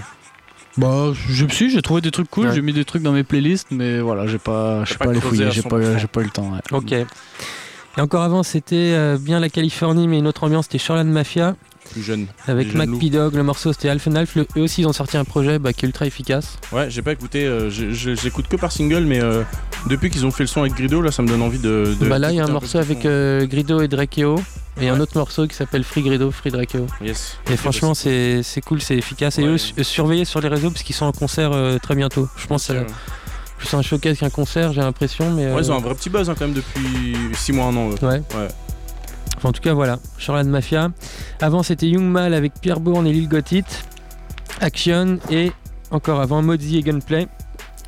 Bah, je si, j'ai trouvé des trucs cool, Ouais. j'ai mis des trucs dans mes playlists, mais voilà, j'ai pas, pas pas, allé creusé fouiller, j'ai pas, 100%. j'ai pas eu le temps. ouais. Ok. Et encore avant, c'était euh, bien la Californie, mais une autre ambiance, c'était Shoreline Mafia. Plus jeune. Avec Mac loup. P-Dog, le morceau c'était Alpha. Le- Eux aussi, ils ont sorti un projet bah, qui est ultra efficace. Ouais, j'ai pas écouté, euh, j'écoute que par single, mais euh, depuis qu'ils ont fait le son avec Grido, là ça me donne envie de. de bah là, il y a un morceau avec euh, Grido et Drakeo. Et un autre morceau qui s'appelle Free Grido, Free Drakeo. Yes. Et franchement, c'est cool, c'est efficace. Et Ouais. eux, su- surveillez sur les réseaux parce qu'ils sont en concert très bientôt. Je pense que ouais. plus un showcase qu'un concert, j'ai l'impression. Mais, Ouais, ils ont un vrai petit buzz hein, quand même depuis 6 mois, un an. eux. Ouais. ouais. Enfin, en tout cas, voilà, Shoreline Mafia. Avant, c'était Young Mal avec Pierre Bourne et Lil Gotit. Action et encore avant, Mozzie et Gunplay.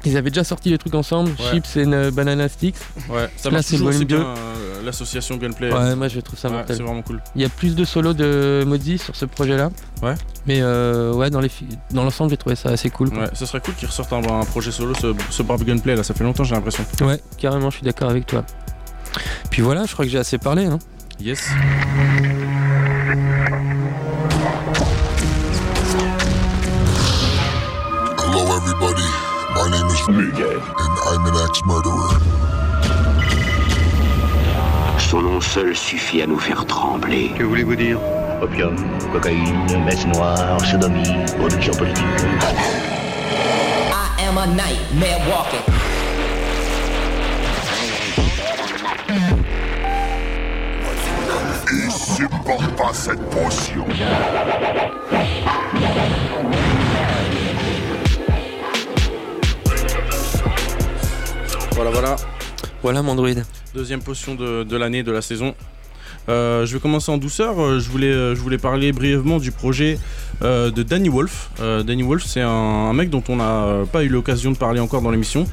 Ils avaient déjà sorti des trucs ensemble, Ouais. Chips et euh, Banana Sticks. Ouais, ça Là, marche c'est toujours aussi bien 2. euh, l'association Gunplay. Ouais, moi je trouve ça Ouais, mortel. C'est vraiment cool. Il y a plus de solos de Mozzie sur ce projet-là. Ouais. Mais euh, ouais, dans les l'ensemble, j'ai trouvé ça assez cool. quoi. Ouais, ça serait cool qu'ils ressortent un, un projet solo, ce, ce Barb Gunplay là, ça fait longtemps j'ai l'impression. Ouais, carrément, je suis d'accord avec toi. Puis voilà, je crois que j'ai assez parlé. Hein. Yes. Hello, everybody. My name is Miguel, and I'm an ex-murderer. Son nom seul suffit à nous faire trembler. Que voulez-vous dire? Opium, cocaïne, messe noire, sodomie, production politique. I am a nightmare walking. Supporte pas cette potion. Voilà, voilà. Voilà mon druide. Deuxième potion de, de l'année, de la saison. Euh, je vais commencer en douceur. Euh, Je voulais, euh, je voulais parler brièvement du projet euh, de Danny Wolf. Euh, Danny Wolf, c'est un, un mec dont on n'a pas eu l'occasion de parler encore dans l'émission.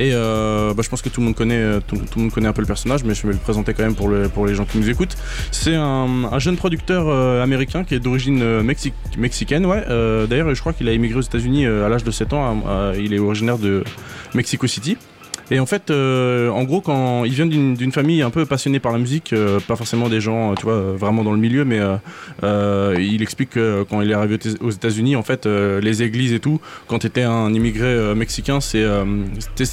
Et euh, bah, je pense que tout le monde connaît, euh, tout, le monde connaît un peu le personnage, mais je vais le présenter quand même pour, pour les gens qui nous écoutent. C'est un, un jeune producteur euh, américain qui est d'origine euh, mexi- mexicaine, ouais. D'ailleurs, je crois qu'il a émigré aux États-Unis à l'âge de 7 ans. Il est originaire de Mexico City. Et en fait, euh, en gros, quand il vient d'une famille un peu passionnée par la musique, euh, pas forcément des gens, tu vois, euh, vraiment dans le milieu, mais euh, euh, il explique que quand il est arrivé aux- États-Unis, en fait, euh, les églises et tout, quand tu étais un immigré euh, mexicain, c'est euh,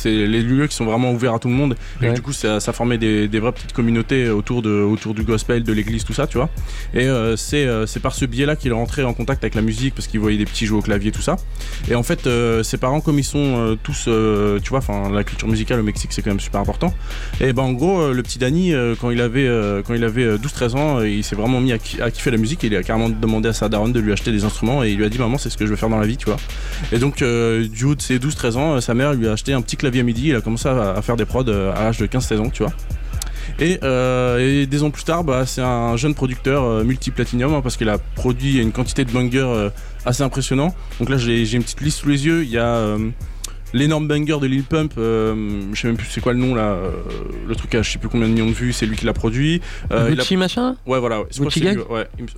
les lieux qui sont vraiment ouverts à tout le monde. Et du coup, ça, ça formait des, des vraies petites communautés autour, de, autour du gospel, de l'église, tout ça, tu vois. Et euh, c'est euh, c'est par ce biais-là qu'il est rentré en contact avec la musique parce qu'il voyait des petits jouer au clavier, tout ça. Et en fait, euh, ses parents, comme ils sont euh, tous, euh, tu vois, enfin, la culture musicale au Mexique, c'est quand même super important. Et ben, en gros, euh, le petit Danny, euh, quand il avait, euh, quand il avait euh, 12-13 ans, il s'est vraiment mis à, ki- à kiffer la musique. Et il a carrément demandé à sa daronne de lui acheter des instruments et il lui a dit, maman, c'est ce que je veux faire dans la vie, tu vois. Et donc, du haut de ses 12-13 ans, sa mère lui a acheté un petit clavier midi. Il a commencé à, faire des prods à l'âge de 15-16 ans, tu vois. Et, des ans plus tard, bah, c'est un jeune producteur multi-platinum hein, parce qu'il a produit une quantité de bangers assez impressionnant. Donc là, j'ai une petite liste sous les yeux. Il y a l'énorme banger de Lil Pump, euh, je sais même plus c'est quoi le nom là, euh, le truc à je sais plus combien de millions de vues, c'est lui qui l'a produit. Euh, il a- Gucci machin Ouais, voilà, ouais. Gucci c'est Gang lui,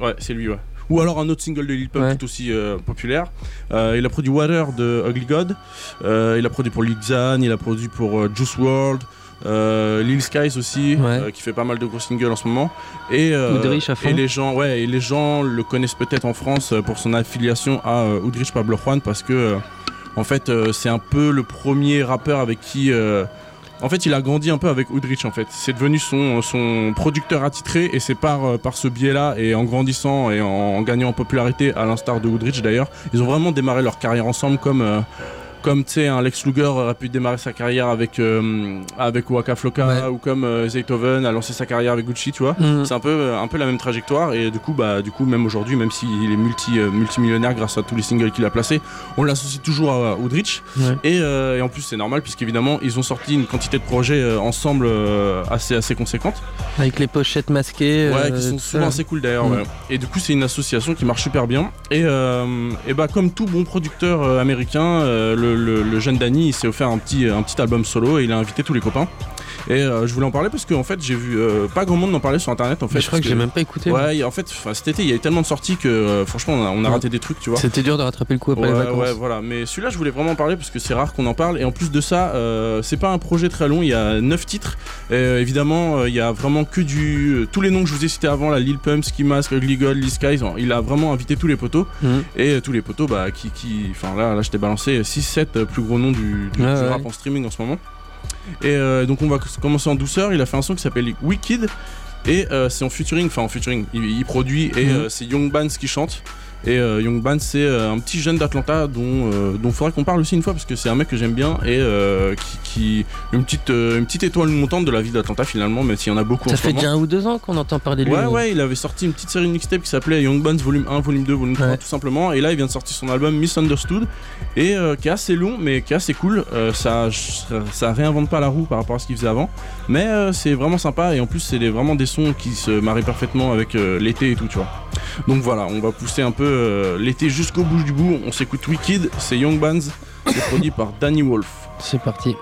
ouais. C'est lui, ouais. Ou alors un autre single de Lil Pump Ouais. tout aussi euh, populaire. Euh, il a produit Water de Ugly God. Il a produit pour Lil Xan, il a produit pour Juice World. Euh, Lil Skies aussi, euh, qui fait pas mal de gros singles en ce moment. Et, euh, Oudrich à fond. et les gens, ouais, et les gens le connaissent peut-être en France pour son affiliation à Oudrich Pablo Juan parce que en fait euh, c'est un peu le premier rappeur avec qui euh, en fait, il a grandi un peu avec Oudrich en fait. C'est devenu son, producteur attitré et c'est par, euh, par ce biais-là et en grandissant et en, en gagnant en popularité, à l'instar de Oudrich d'ailleurs, ils ont vraiment démarré leur carrière ensemble comme. Comme tu sais, un Lex Luger aurait pu démarrer sa carrière avec, euh, avec Waka Flocka ou comme euh, Zaytoven a lancé sa carrière avec Gucci, tu vois. Mhm. C'est un peu, euh, un peu la même trajectoire et du coup, bah, du coup même aujourd'hui, même s'il est multi, euh, multimillionnaire grâce à tous les singles qu'il a placés, on l'associe toujours à Oudrich. Ouais. Et, euh, et en plus, c'est normal puisqu'évidemment, ils ont sorti une quantité de projets euh, ensemble assez, assez conséquente. Avec les pochettes masquées. Ouais, qui sont souvent assez cool d'ailleurs. Mm. ouais. Et du coup, c'est une association qui marche super bien. Et, et bah, comme tout bon producteur américain, euh, le, jeune Danny, s'est offert un petit album solo et il a invité tous les copains. Et euh, je voulais en parler parce qu'en fait, j'ai vu euh, pas grand monde en parler sur internet. En fait, Mais je crois que j'ai même pas écouté. Ouais, en fait, cet été, il y a eu tellement de sorties que euh, franchement, on a, on a Ouais. raté des trucs, tu vois. C'était dur de rattraper le coup après ouais, les vacances. Ouais, voilà. Mais celui-là, je voulais vraiment en parler parce que c'est rare qu'on en parle. Et en plus de ça, c'est pas un projet très long. Il y a 9 titres. Et, évidemment, il y a vraiment que du. tous les noms que je vous ai cités avant, la Lil Pump, Ski Mask, Ugly God, Lil Skies. Il a vraiment invité tous les poteaux. Mhm. Et tous les poteaux, bah, qui. qui- Enfin, là, là je t'ai balancé 6-7 plus gros noms du, rap en streaming en ce moment. Et euh, donc, on va commencer en douceur. Il a fait un son qui s'appelle Wicked. Et euh, c'est en featuring, enfin en featuring, il, il produit et Mhm. euh, c'est Young Bands qui chante. Et euh, Young Bands, c'est euh, un petit jeune d'Atlanta dont euh, dont faudrait qu'on parle aussi une fois parce que c'est un mec que j'aime bien et euh, qui, qui une petite une petite étoile montante de la vie d'Atlanta finalement, même s'il y en a beaucoup Ça en fait moment. déjà un ou deux ans qu'on entend parler de lui. Ouais, ouais, il avait sorti une petite série de mixtape qui s'appelait Young Buns Volume 1, Volume 2, Volume 3, Ouais. tout simplement. Et là, il vient de sortir son album Misunderstood, et qui est assez long, mais qui est assez cool. Ça, ça réinvente pas la roue par rapport à ce qu'il faisait avant, mais c'est vraiment sympa. Et en plus, c'est vraiment des sons qui se marient parfaitement avec l'été et tout, tu vois. Donc voilà, on va pousser un peu euh, l'été jusqu'au bout du bout. On s'écoute Wicked, c'est Young Buns, c'est produit par Danny Wolf. C'est parti.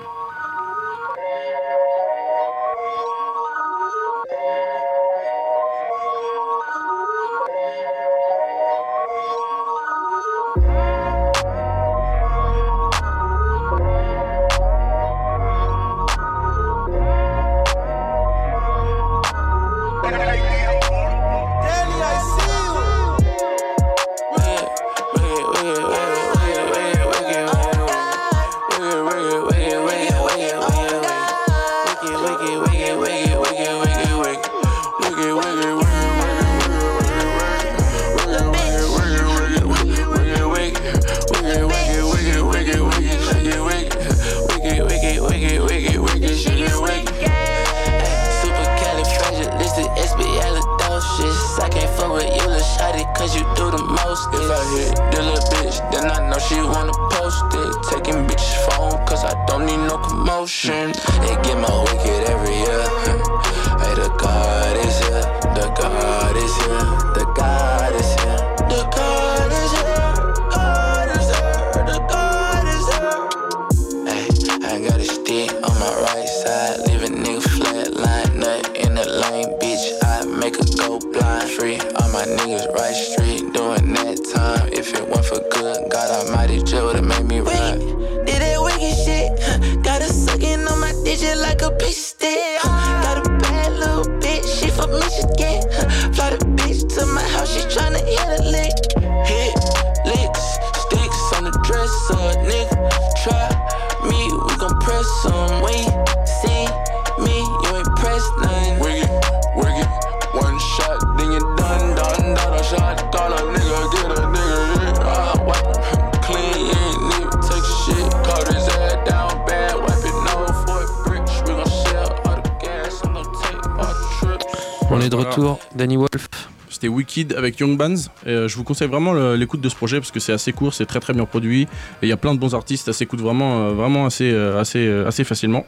Wolf. C'était Wicked avec Young Bands. Euh, je vous conseille vraiment l'écoute de ce projet parce que c'est assez court, c'est très très bien produit. Et il y a plein de bons artistes, ça s'écoute vraiment, euh, vraiment assez, euh, assez, assez facilement.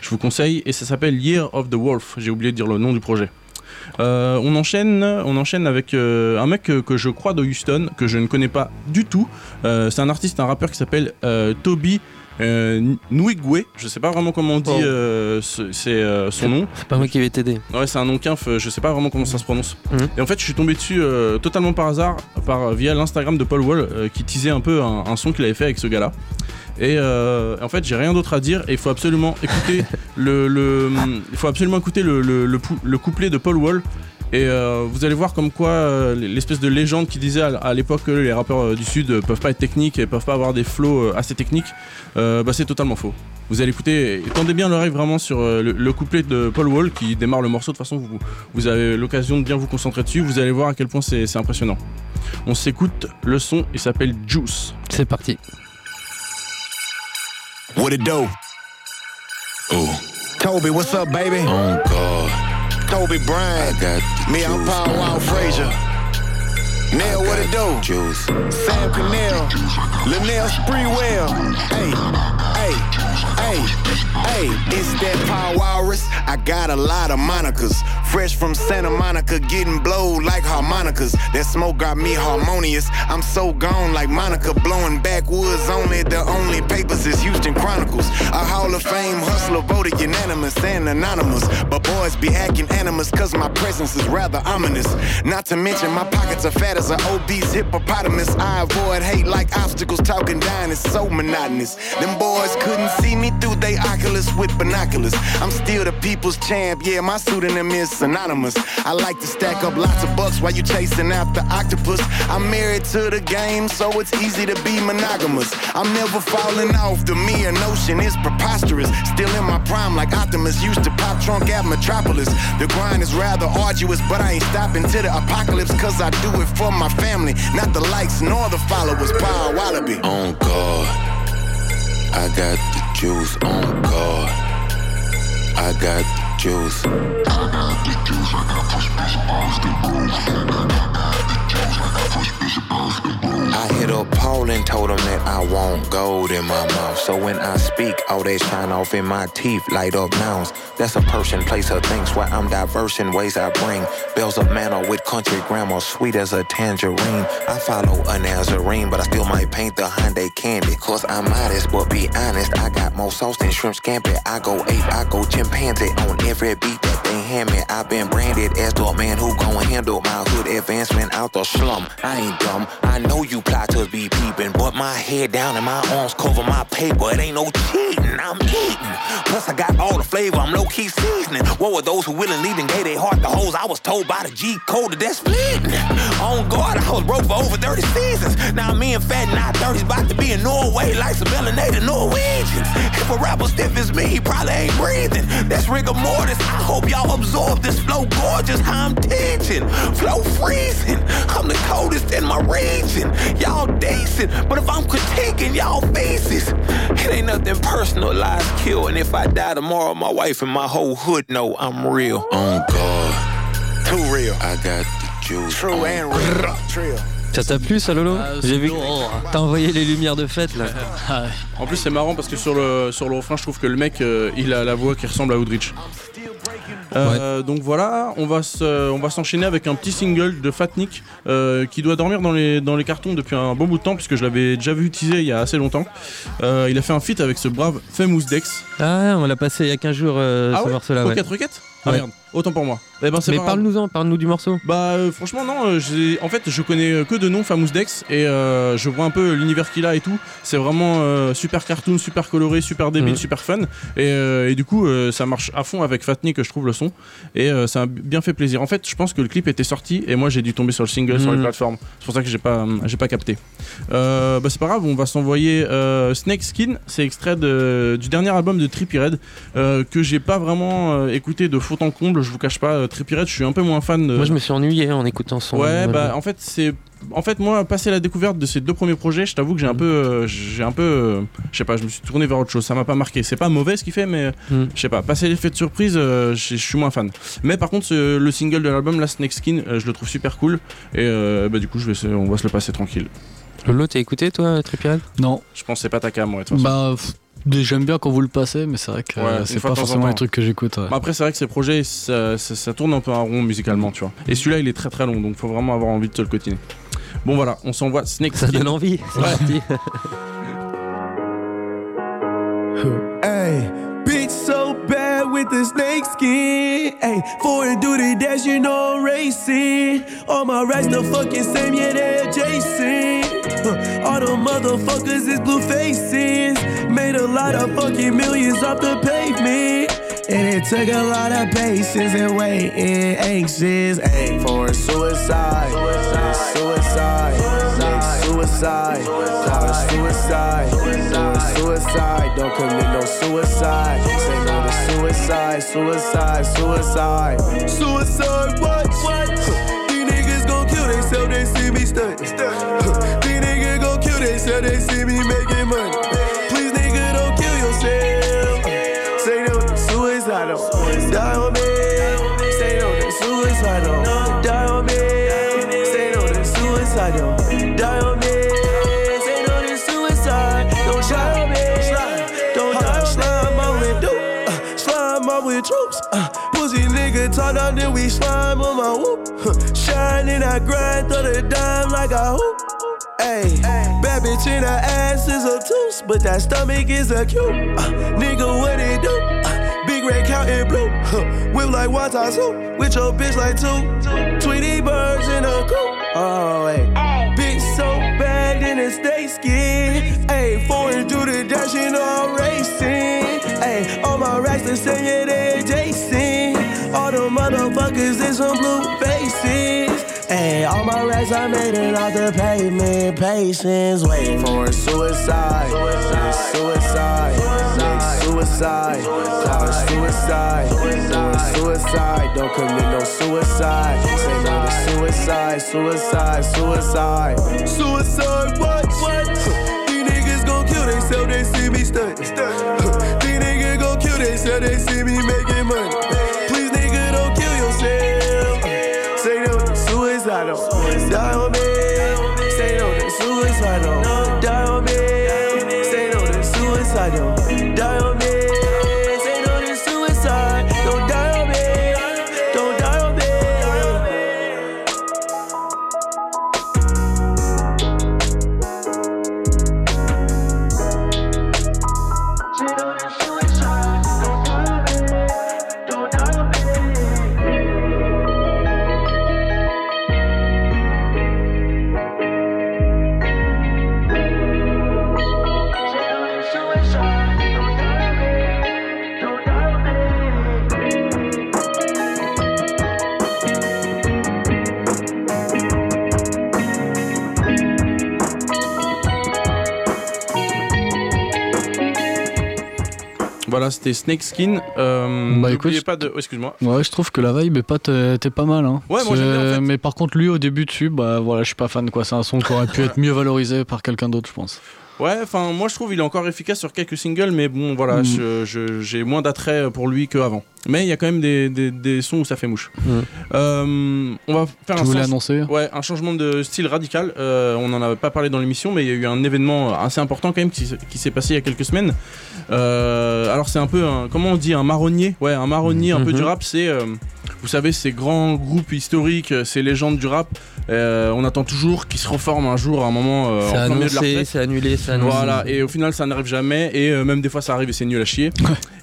Je vous conseille et ça s'appelle Year of the Wolf. J'ai oublié de dire le nom du projet. On enchaîne, on enchaîne avec un mec que, je crois de Houston que je ne connais pas du tout. C'est un artiste, un rappeur qui s'appelle Toby euh, Nwigwe. Je sais pas vraiment comment on dit Oh. euh, ce- c'est euh, son nom. C'est pas moi qui vais t'aider. Ouais, c'est un nom quinf, euh, je sais pas vraiment comment ça se prononce. Mhm. Et en fait, je suis tombé dessus euh, totalement par hasard, par, via l'Instagram de Paul Wall, euh, qui teasait un peu un, un son qu'il avait fait avec ce gars-là. Et euh, en fait, j'ai rien d'autre à dire. Et il faut absolument écouter le, le- il faut absolument écouter le, le- le pou- le couplet de Paul Wall. Et euh, vous allez voir comme quoi euh, l'espèce de légende qui disait à, l'époque que les rappeurs euh, du sud peuvent pas être techniques et peuvent pas avoir des flows assez techniques, euh, bah, c'est totalement faux. Vous allez écouter, et tendez bien l'oreille vraiment sur le, le couplet de Paul Wall qui démarre le morceau. De toute façon, vous, vous avez l'occasion de bien vous concentrer dessus. Vous allez voir à quel point c'est impressionnant. On s'écoute le son, il s'appelle Juice. C'est parti. What it do? Ooh. Toby, what's up, baby? Oh God. Toby Bryant. Me, I'm Paul Wall Frazier. Nell, what it do? Juice. Sam Cannell. Linnell Spreewell. Hey, hey, hey, hey. It's that Paul Walrus. I got a lot of monikers. Fresh from Santa Monica, getting blowed like harmonicas. That smoke got me harmonious. I'm so gone like Monica, blowing backwoods only. The only papers is Houston Chronicles. A Hall of Fame hustler voted unanimous and anonymous. But boys be acting animus, cause my presence is rather ominous. Not to mention my pockets are fat as an obese hippopotamus. I avoid hate like obstacles, talking down is so monotonous. Them boys couldn't see me through they oculus with binoculars. I'm still the people's champ, yeah, my pseudonym is synonymous. I like to stack up lots of bucks while you chasing after octopus. I'm married to the game, so it's easy to be monogamous. I'm never falling off, the mere notion is preposterous. Still in my prime like Optimus used to pop trunk at Metropolis. The grind is rather arduous, but I ain't stopping to the apocalypse, cause I do it for my family, not the likes nor the followers. Power Wallaby. On God. I got the juice on God. I got the juice. I got the juice. I got push push I hit up Paul and told him that I want gold in my mouth. So when I speak, all they shine off in my teeth, light up nouns. That's a person, place, or things. Why I'm diverse in ways I bring. Bells of manner with country grammar, sweet as a tangerine. I follow a Nazarene, but I still might paint the Hyundai candy. Cause I'm modest, but be honest, I got more sauce than shrimp scampi. I go ape, I go chimpanzee on every beat that they hand me. I've been branded as the man who gon' handle my hood advancement out the slum. I ain't dumb, I know you plotters be peeping, but my head down and my arms cover my paper. It ain't no cheating, I'm eating. Plus I got all the flavor, I'm low key seasoning. What were those who willingly and gave their heart the hoes? I was told by the G code that that's splitting. On guard, I was broke for over 30 seasons. Now me and Fat Not 30's about to be in Norway like some melanated Norwegians. If a rapper stiff as me, he probably ain't breathing. That's rigor mortis. I hope y'all absorb this flow gorgeous. I'm teaching, flow freezing. I'm the coldest in my region. Y'all decent, but if I'm critiquing y'all faces, it ain't nothing personal. Lies kill, and if I die tomorrow, my wife and my whole hood know I'm real. On God, too real. I got the juice. True and real. Trill. Ça t'a plu ça Lolo Ah, J'ai vu que t'as envoyé les lumières de fête là. Ah, En plus, c'est marrant parce que sur le, sur le refrain, je trouve que le mec, euh, il a la voix qui ressemble à Woodrich. Euh, Donc voilà, on va se- on va s'enchaîner avec un petit single de Fatnik euh, qui doit dormir dans les, dans les cartons depuis un bon bout de temps puisque je l'avais déjà vu teaser il y a assez longtemps. Euh, il a fait un feat avec ce brave Famous Dex. Ah, on l'a passé il y a 15 jours ah ce ouais morceau-là. ouais. Rocket Rocket Ah Ouais. merde, autant pour moi. Eh ben, c'est Mais parle-nous-en, parle-nous du morceau. Bah euh, franchement non, euh, en fait je connais que de nom Famous Dex et euh, je vois un peu l'univers qu'il a et tout. C'est vraiment super cartoon, super coloré, super débile, Mhm. super fun et, et du coup ça marche à fond avec Fatnik que je trouve le son et euh, ça a bien fait plaisir. En fait je pense que le clip était sorti et moi j'ai dû tomber sur le single sur les Mhm. plateformes. C'est pour ça que j'ai pas euh, j'ai pas capté. Euh, bah c'est pas grave, on va s'envoyer Snake Skin, c'est extrait de- du dernier album de Trippie Red que j'ai pas vraiment écouté de fond en comble. Je vous cache pas, Trippie Red, je suis un peu moins fan. de- Moi je me suis ennuyé en écoutant son. Ouais, bah en fait c'est en fait, moi, passer la découverte de ces deux premiers projets, je t'avoue que j'ai un peu, euh, j'ai un peu, euh, je sais pas, je me suis tourné vers autre chose. Ça m'a pas marqué. C'est pas mauvais ce qu'il fait, mais Mm. je sais pas. Passer l'effet de surprise, euh, je suis moins fan. Mais par contre, ce- le single de l'album, la Snake Skin, euh, je le trouve super cool. Et euh, bah, du coup, je vais, on va se le passer tranquille. Lolo, t'as écouté toi, Tripirel Non. Je pense que c'est pas ta cam, toute façon. Bah, pff, j'aime bien quand vous le passez, mais c'est vrai que Ouais, euh, c'est pas forcément les trucs que j'écoute. ouais. Bah après, c'est vrai que ces projets, ça, ça- ça tourne un peu en rond musicalement, tu vois. Et celui-là, il est très très long, donc faut vraiment avoir envie de se le cotiner. Bon voilà, on s'envoie Snake Ça Skin. donne envie, c'est Ouais. parti. Hey, bitch so bad with the snake skin. Hey, foreign duty dash, you know I'm racing. All my racks the fucking same, yeah, they're adjacent. Huh, All the motherfuckers is blue faces. Made a lot of fucking millions off the pavement. And it took a lot of patience and waiting, anxious, aim for suicide, suicide, suicide, suicide, call suicide, suicide, suicide, don't commit no suicide, say no to suicide, suicide, suicide, suicide, what, what? These niggas gon' kill themselves, they see me stunt. I grind, throw the dime like a hoop. Ayy, bad bitch in her ass is a tooth, but that stomach is a cute. Uh, nigga, what it do? Uh, big red counting blue. Huh, whip like water soup, with your bitch like two. Tweety birds in a coop. Oh, wait. Bitch so bad in a snake skin. Ayy, foreign do the dash, you know I'm racing. Ayy, all my racks the same, yeah, they adjacent. All the motherfuckers is some blue faces. Ayy, all my racks I made it off the pavement. Patience, waiting for a suicide. Suicide, suicide, suicide, it suicide. Suicide, suicide, don't commit no suicide. Say no to suicide, suicide, suicide. Suicide, what, what? These niggas gon' kill themselves, they see me stunt. These niggas gon' kill themselves, they see me making money. Voilà, c'était Snake Skin. Euh, Bah, écoute, pas de. oh, Excuse-moi. Ouais, je trouve que la vibe est pas, t'es pas mal. Hein. Ouais, moi, bien, en C'est- fait. Mais par contre, lui au début dessus, bah voilà, je suis pas fan quoi. C'est un son qui aurait pu être mieux valorisé par quelqu'un d'autre, je pense. Ouais, enfin, moi je trouve il est encore efficace sur quelques singles, mais bon, voilà, Mm. je- je- j'ai moins d'attrait pour lui qu'avant. Mais il y a quand même des, des- des sons où ça fait mouche. Euh, on va faire Tu un voulais sens- annoncer Ouais, un changement de style radical. Euh, on n'en avait pas parlé dans l'émission, mais il y a eu un événement assez important quand même qui, s'est passé il y a quelques semaines. Euh, alors c'est un peu, un, comment on dit, un marronnier? Ouais, un marronnier un peu Mhm. du rap, c'est, euh, vous savez, ces grands groupes historiques, ces légendes du rap. euh, on attend toujours qu'ils se reforment un jour, à un moment, euh, C'est en de c'est annulé, c'est Voilà, et au final ça n'arrive jamais, et euh, même des fois ça arrive et c'est nul à chier.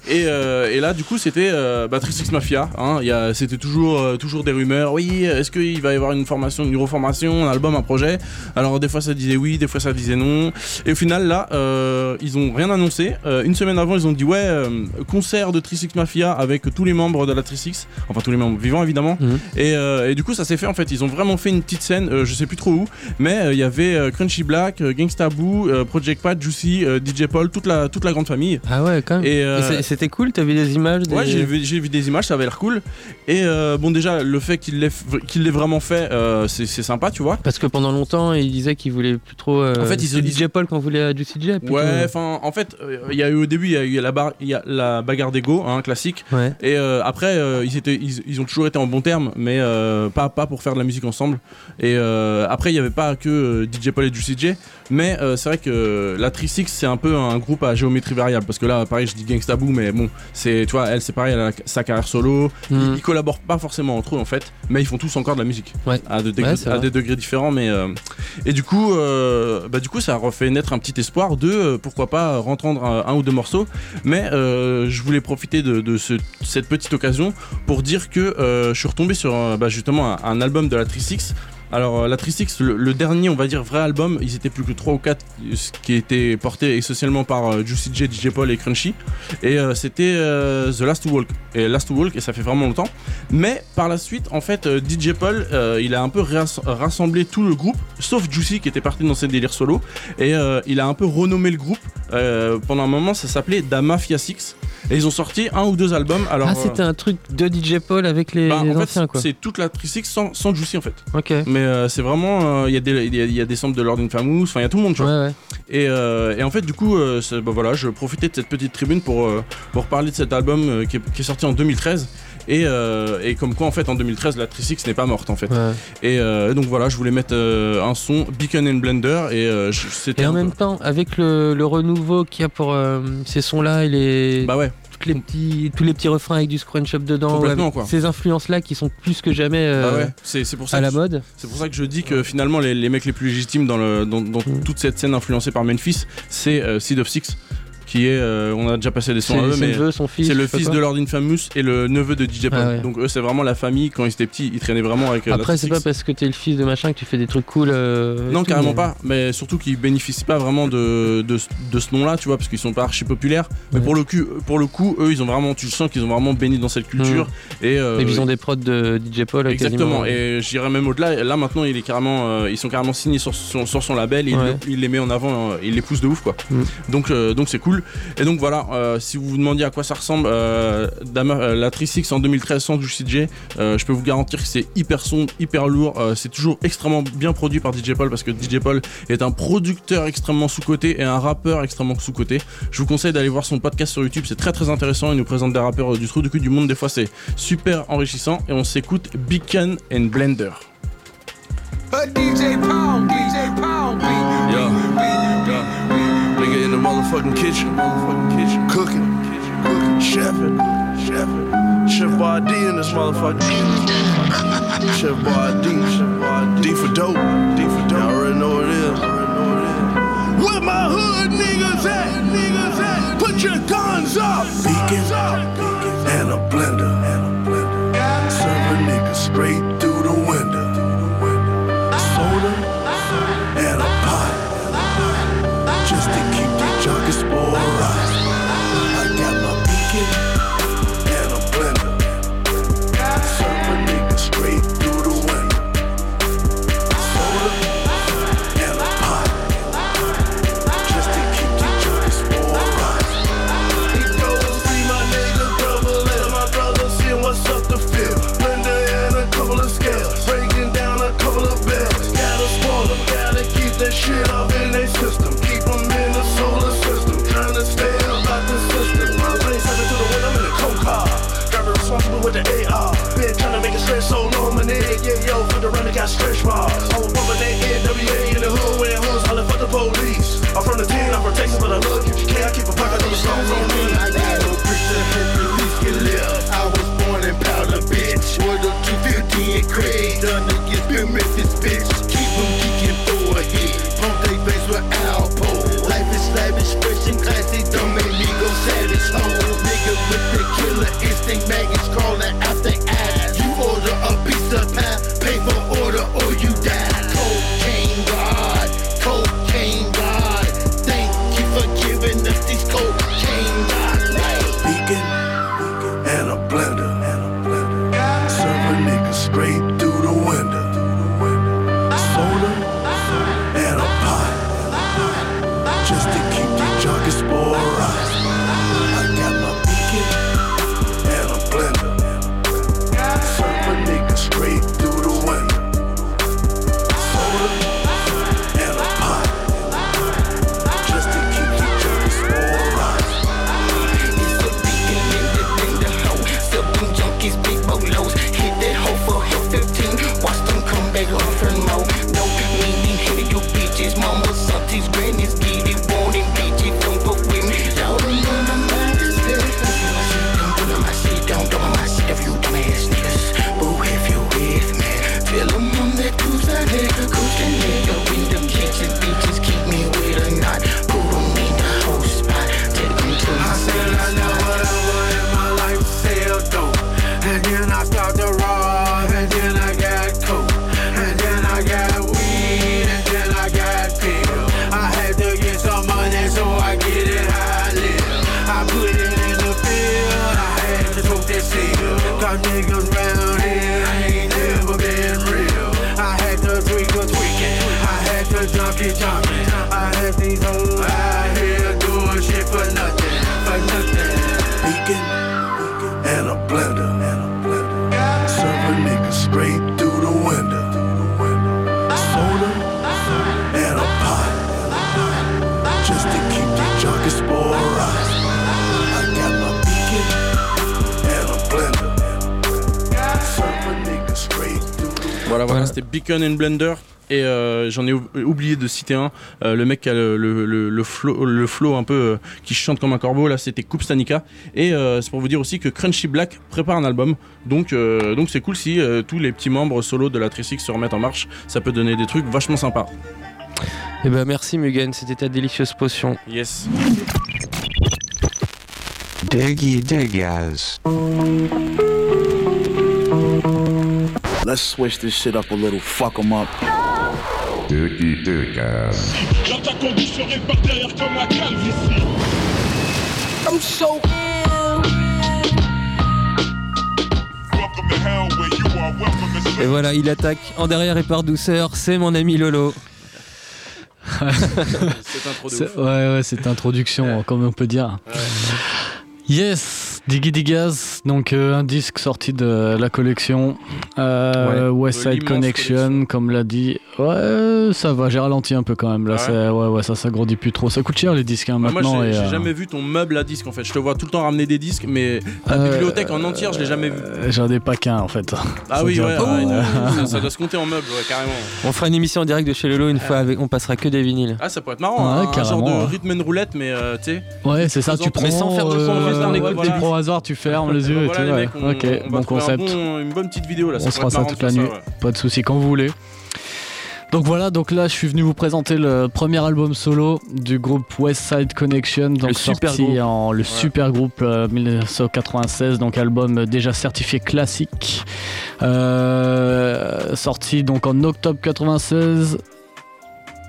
et, euh, et là du coup c'était euh, bah, Trisix Mafia, hein, il y a- c'était toujours, toujours des rumeurs, oui, est-ce qu'il va y avoir une formation, une reformation, un album, un projet? Alors des fois ça disait oui, des fois ça disait non, et au final là ils ont rien annoncé, une semaine avant ils ont dit ouais, concert de Trisix Mafia avec tous les membres de la Trisix, enfin tous les membres vivants évidemment, et, euh, et du coup ça s'est fait en fait, ils ont vraiment fait une petites scènes, euh, je sais plus trop où, mais il y avait Crunchy Black, Gangsta Boo, Project Pat, Juicy, euh, DJ Paul, toute la, toute la grande famille. Ah ouais, quand même. Et, Et euh, c'était cool, t'as vu des images des- Ouais, j'ai vu, j'ai vu des images, ça avait l'air cool. Et euh, bon, déjà, le fait qu'il l'ait l'ait vraiment fait, c'est sympa, tu vois. Parce que pendant longtemps, il disait qu'il voulait plus trop. En fait, ils se DJ Paul qu'on voulait à Juicy J. plutôt. Ouais, enfin, en fait, il y a eu au début, il y a eu la, bar- il y a la bagarre d'ego, hein, classique. Ouais. Et euh, après, euh, ils, étaient, ils, ils ont toujours été en bon terme, mais euh, pas, pas pour faire de la musique ensemble. Et après, il n'y avait pas que DJ Paul et Juicy J, mais c'est vrai que la Trisix, c'est un peu un groupe à géométrie variable. Parce que là, pareil, je dis Gangsta Boo, mais bon, c'est, tu vois, elle, c'est pareil, elle a sa carrière solo. Ils, Mhm. ils collaborent pas forcément entre eux, en fait, mais ils font tous encore de la musique. Ouais. À, de degrés- Ouais, c'est à vrai. des degrés différents, mais. euh, et du coup, euh, bah, du coup, ça a refait naître un petit espoir de euh, pourquoi pas rentendre un, un ou deux morceaux. Mais je voulais profiter de, de ce- cette petite occasion pour dire que je suis retombé sur bah, justement un, un album de la Trisix. Alors euh, la Trisix, le, le dernier, on va dire vrai album, ils étaient plus que 3 ou 4 ce qui était porté essentiellement par euh, Juicy J, DJ Paul et Crunchy. Et euh, c'était euh, The Last to Walk. Et Last to Walk, et ça fait vraiment longtemps. Mais par la suite, en fait, euh, DJ Paul, euh, il a un peu rass- rassemblé tout le groupe, sauf Juicy qui était parti dans ses délires solo. Et euh, il a un peu renommé le groupe. Euh, pendant un moment, ça s'appelait Da Mafia 6. Et ils ont sorti un ou deux albums. Alors, ah, c'était euh, un truc de DJ Paul avec les, bah, les en fait, anciens, quoi. c'est toute la Trisix sans, sans Juicy en fait. Ok. Mais euh, c'est vraiment, euh, il y, a des- il y a- il y a des samples de Lord Infamous, enfin il y a tout le monde, tu vois. Ouais, ouais. Et, euh, et en fait, du coup, bah, voilà, je profitais de cette petite tribune pour, pour parler de cet album qui, est, qui est sorti en 2013. Et, et comme quoi, en fait, en 2013, la Trisix n'est pas morte, en fait. Ouais. Et donc voilà, je voulais mettre un son Beacon and Blender. Et je-. Et en même temps, avec le, le renouveau qu'il y a pour ces sons-là et les. Bah ouais. Toutes les petits, tous les petits refrains avec du scrunch up dedans. Quoi. Ces influences-là qui sont plus que jamais euh, ouais, pour ça à la mode. C'est pour ça que je dis que finalement les, les mecs les plus légitimes dans, le, dans, dans Mm. toute cette scène influencée par Memphis, c'est euh, Seed of Six, qui est, euh, on a déjà passé des sons C'est- à eux, mais le c'est le fils de Lord Infamous et le neveu de DJ Paul. Ah ouais. Donc eux c'est vraiment la famille. Quand ils étaient petits, ils traînaient vraiment avec. euh, Après, c'est pas parce que t'es le fils de machin que tu fais des trucs cool. euh, Non, tout, carrément mais- pas. Mais surtout qu'ils bénéficient pas vraiment de, de, de ce nom-là, tu vois, parce qu'ils sont pas archi populaires. Mais Ouais. pour le coup, pour le coup, eux, ils ont vraiment, tu sens qu'ils ont vraiment béni dans cette culture. Et, euh, Et puis ils ont des prods de DJ Paul. euh, Exactement, quasiment. et j'irais même au-delà. Là maintenant, il est carrément, euh, ils sont carrément signés sur son, sur son label. Et il- Ouais. il, les met en avant, euh, il les pousse de ouf quoi. Mm. Donc euh, donc c'est cool. Et donc voilà, euh, si vous vous demandiez à quoi ça ressemble, euh, Dama- euh, la Trisix en 2013 sans Juicy J, euh, je peux vous garantir que c'est hyper son, hyper lourd. C'est toujours extrêmement bien produit par DJ Paul parce que DJ Paul est un producteur extrêmement sous-coté et un rappeur extrêmement sous-coté. Je vous conseille d'aller voir son podcast sur YouTube, c'est très très intéressant. Il nous présente des rappeurs du trou du cul du monde. Des fois, c'est super enrichissant. Et on s'écoute Beacon and Blender. DJ Pound, DJ Pound. Nigga in the motherfucking kitchen, motherfucking kitchen, cooking, cooking, chefing, chefing. Chef D in this motherfucker. Chef Boy D, Chef D for dope, D for dope. Y'all already know what it is. Already know what it is. Where my hood niggas at? Niggas at? Put your guns up. Beacon and a blender, and a blender. Serve a nigga straight killer instinct, maggots crawling Blender. Et euh, j'en ai ou- oublié de citer un, euh, le mec qui a le, le, le, le flow, le flow un peu euh, qui chante comme un corbeau, là c'était Coupe Stanica. Et euh, c'est pour vous dire aussi que Crunchy Black prépare un album. Donc euh, donc c'est cool si euh, tous les petits membres solo de la Trisix se remettent en marche. Ça peut donner des trucs vachement sympas. Et bah merci Mugen, c'était ta délicieuse potion. Yes. Diggy diggas. Let's switch this shit up a little. Fuck 'em up. Diggy diggas. J'entends qu'on dit se par derrière comme la calvitie. I'm so ill. Welcome to hell where you are welcome to Et voilà, il attaque en derrière et par douceur, c'est mon ami Lolo. C'est- Ouais, ouais, cette introduction, comme on peut dire. Yes, Diggy Diggas, donc euh, un disque sorti de la collection euh, Ouais, West de Side Connection, comme l'a dit. Ouais, ça va, j'ai ralenti un peu quand même. Là, Ah ouais ouais, ça s'agrandit plus trop. Ça coûte cher les disques hein, Bah, moi maintenant. j'ai et, j'ai euh, jamais vu ton meuble à disques en fait. Je te vois tout le temps ramener des disques, mais ta Euh, bibliothèque en entière je l'ai jamais vu. euh, J'en ai pas qu'un en fait. Ah Ça oui, ouais, ça, ça doit se compter en meuble, ouais, carrément. On fera une émission en direct de chez Lolo une fois avec, on passera que des vinyles. Ah, ça pourrait être marrant, Ouais, hein, un genre de rhythm and roulette, mais euh, tu sais. Ouais, c'est ça, tu prends. Mais sans faire de son, euh, tu prends au hasard, tu fermes les yeux et tout. ok, bon concept. une bonne petite vidéo là. On ça se fera ça toute la nuit, ça, pas de soucis quand vous voulez. Donc voilà, donc là je suis venu vous présenter le premier album solo du groupe West Side Connection, donc Le super sorti groupe. en le super groupe euh, 1996, donc album déjà certifié classique, Euh, sorti donc en octobre 96.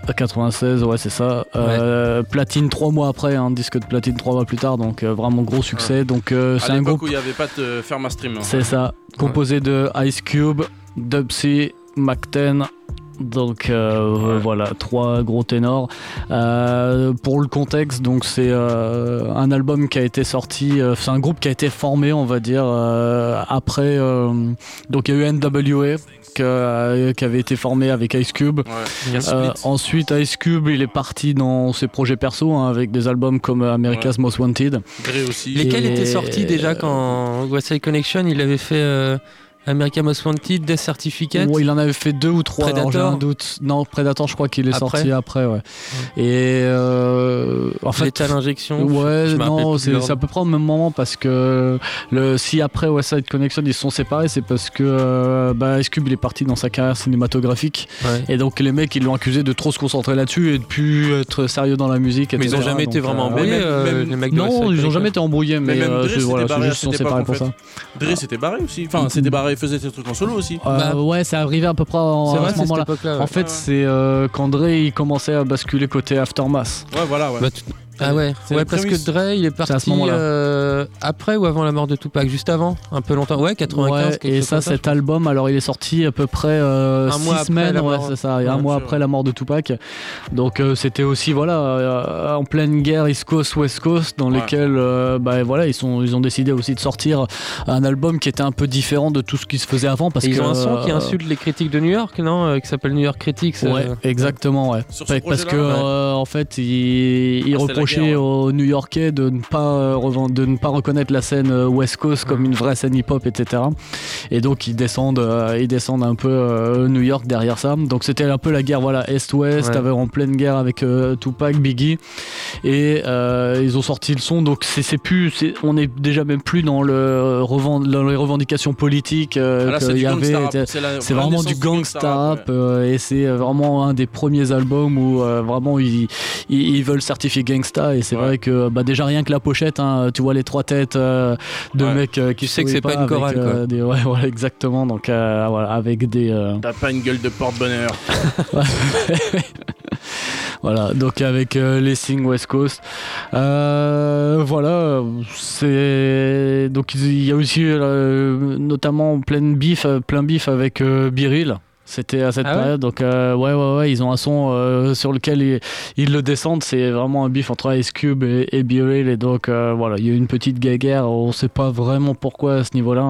Euh, 96, ouais c'est ça. Euh, platine trois mois après, un disque de platine trois mois plus tard, donc euh, vraiment gros succès. Donc euh, c'est un groupe où il n'y avait pas de Ferma Stream. hein. c'est ça, composé de Ice Cube, Dubsy, Mac-10. Donc euh, voilà, trois gros ténors. Euh, pour le contexte, donc c'est euh, un album qui a été sorti, euh, c'est un groupe qui a été formé, on va dire, euh, après. euh, donc il y a eu NWA que- euh, qui avait été formé avec Ice Cube. Euh, ensuite, Ice Cube, il est parti dans ses projets perso hein, avec des albums comme America's Most Wanted. Aussi. Lesquels Et- étaient sortis déjà quand West Side Connection il avait fait euh, America Most Wanted, Death Certificate Ouais, il en avait fait deux ou trois. alors J'ai Predator un doute. Non, Predator, je crois qu'il est Après sorti après, ouais. Et euh, en fait, Lethal Injection Ouais, je non, c'est à peu près au même moment parce que le si après West Side Connection ils se sont séparés, c'est parce que euh, bah, Ice Cube il est parti dans sa carrière cinématographique Ouais. et donc les mecs ils l'ont accusé de trop se concentrer là-dessus et de plus être sérieux dans la musique. Mais ils ont etc. jamais été vraiment euh, embrouillés, même- euh, même- les mecs Non, ils ont Connection. jamais été embrouillés, mais, même euh, Dre voilà, barré juste sont séparés pour ça. Dre s'était barré aussi. Enfin, s'était barré, il faisait ses trucs en solo aussi. Euh, ouais, c'est arrivé à peu près en, C'est à vrai, ce moment-là. ouais. En fait, Ouais, ouais. c'est euh, qu'André il commençait à basculer côté Aftermath. Ouais, voilà, ouais. Bah, tu- Ah ouais, ouais les parce que prémices. Dre il est C'est à ce parti moment-là. euh, après ou avant la mort de Tupac? Juste avant Un peu longtemps Ouais, 95. Ouais, quelque et ça, cet album, alors il est sorti à peu près euh, Un six mois après semaines, la ouais, mort. c'est ça, et un mois sûr. après la mort de Tupac. Donc euh, c'était aussi voilà euh, en pleine guerre East Coast West Coast, dans Ouais. lesquels euh, bah, voilà ils sont ils ont décidé aussi de sortir un album qui était un peu différent de tout ce qui se faisait avant parce Et ils que ont un son qui insulte les critiques de New York, non Qui s'appelle New York Critics. euh, Ouais, exactement, ouais. Parce que euh, en fait, il, il Ah, ouais. aux New-Yorkais de ne pas euh, de ne pas reconnaître la scène euh, West Coast comme une vraie scène hip-hop, etc. Et donc ils descendent, euh, ils descendent un peu New York derrière ça. Donc c'était un peu la guerre, voilà, Est-Ouest, Ouais. en pleine guerre avec Tupac, Biggie, et ils ont sorti le son. Donc c'est plus, on est déjà même plus dans le revend- dans les revendications politiques Ah, c'est vraiment du gangsta rap, et c'est vraiment un des premiers albums où vraiment ils, ils, ils veulent certifier gangsta et c'est vrai que bah, déjà rien que la pochette hein, tu vois les trois têtes euh, de Ouais. mecs euh, qui Tu sais que c'est pas une avec, chorale, euh, quoi. des- ouais, voilà, exactement donc euh, voilà, avec des euh, T'as pas une gueule de porte-bonheur. voilà donc avec euh, les Sing West Coast Euh, voilà c'est donc il y a aussi euh, notamment plein bif euh, plein bif avec euh, Biril c'était à cette Ah ouais période donc euh, ouais ouais ouais ils ont un son euh, sur lequel ils, ils le descendent c'est vraiment un bif entre Ice Cube et, et et donc euh, voilà il y a eu une petite guéguerre on sait pas vraiment pourquoi à ce niveau là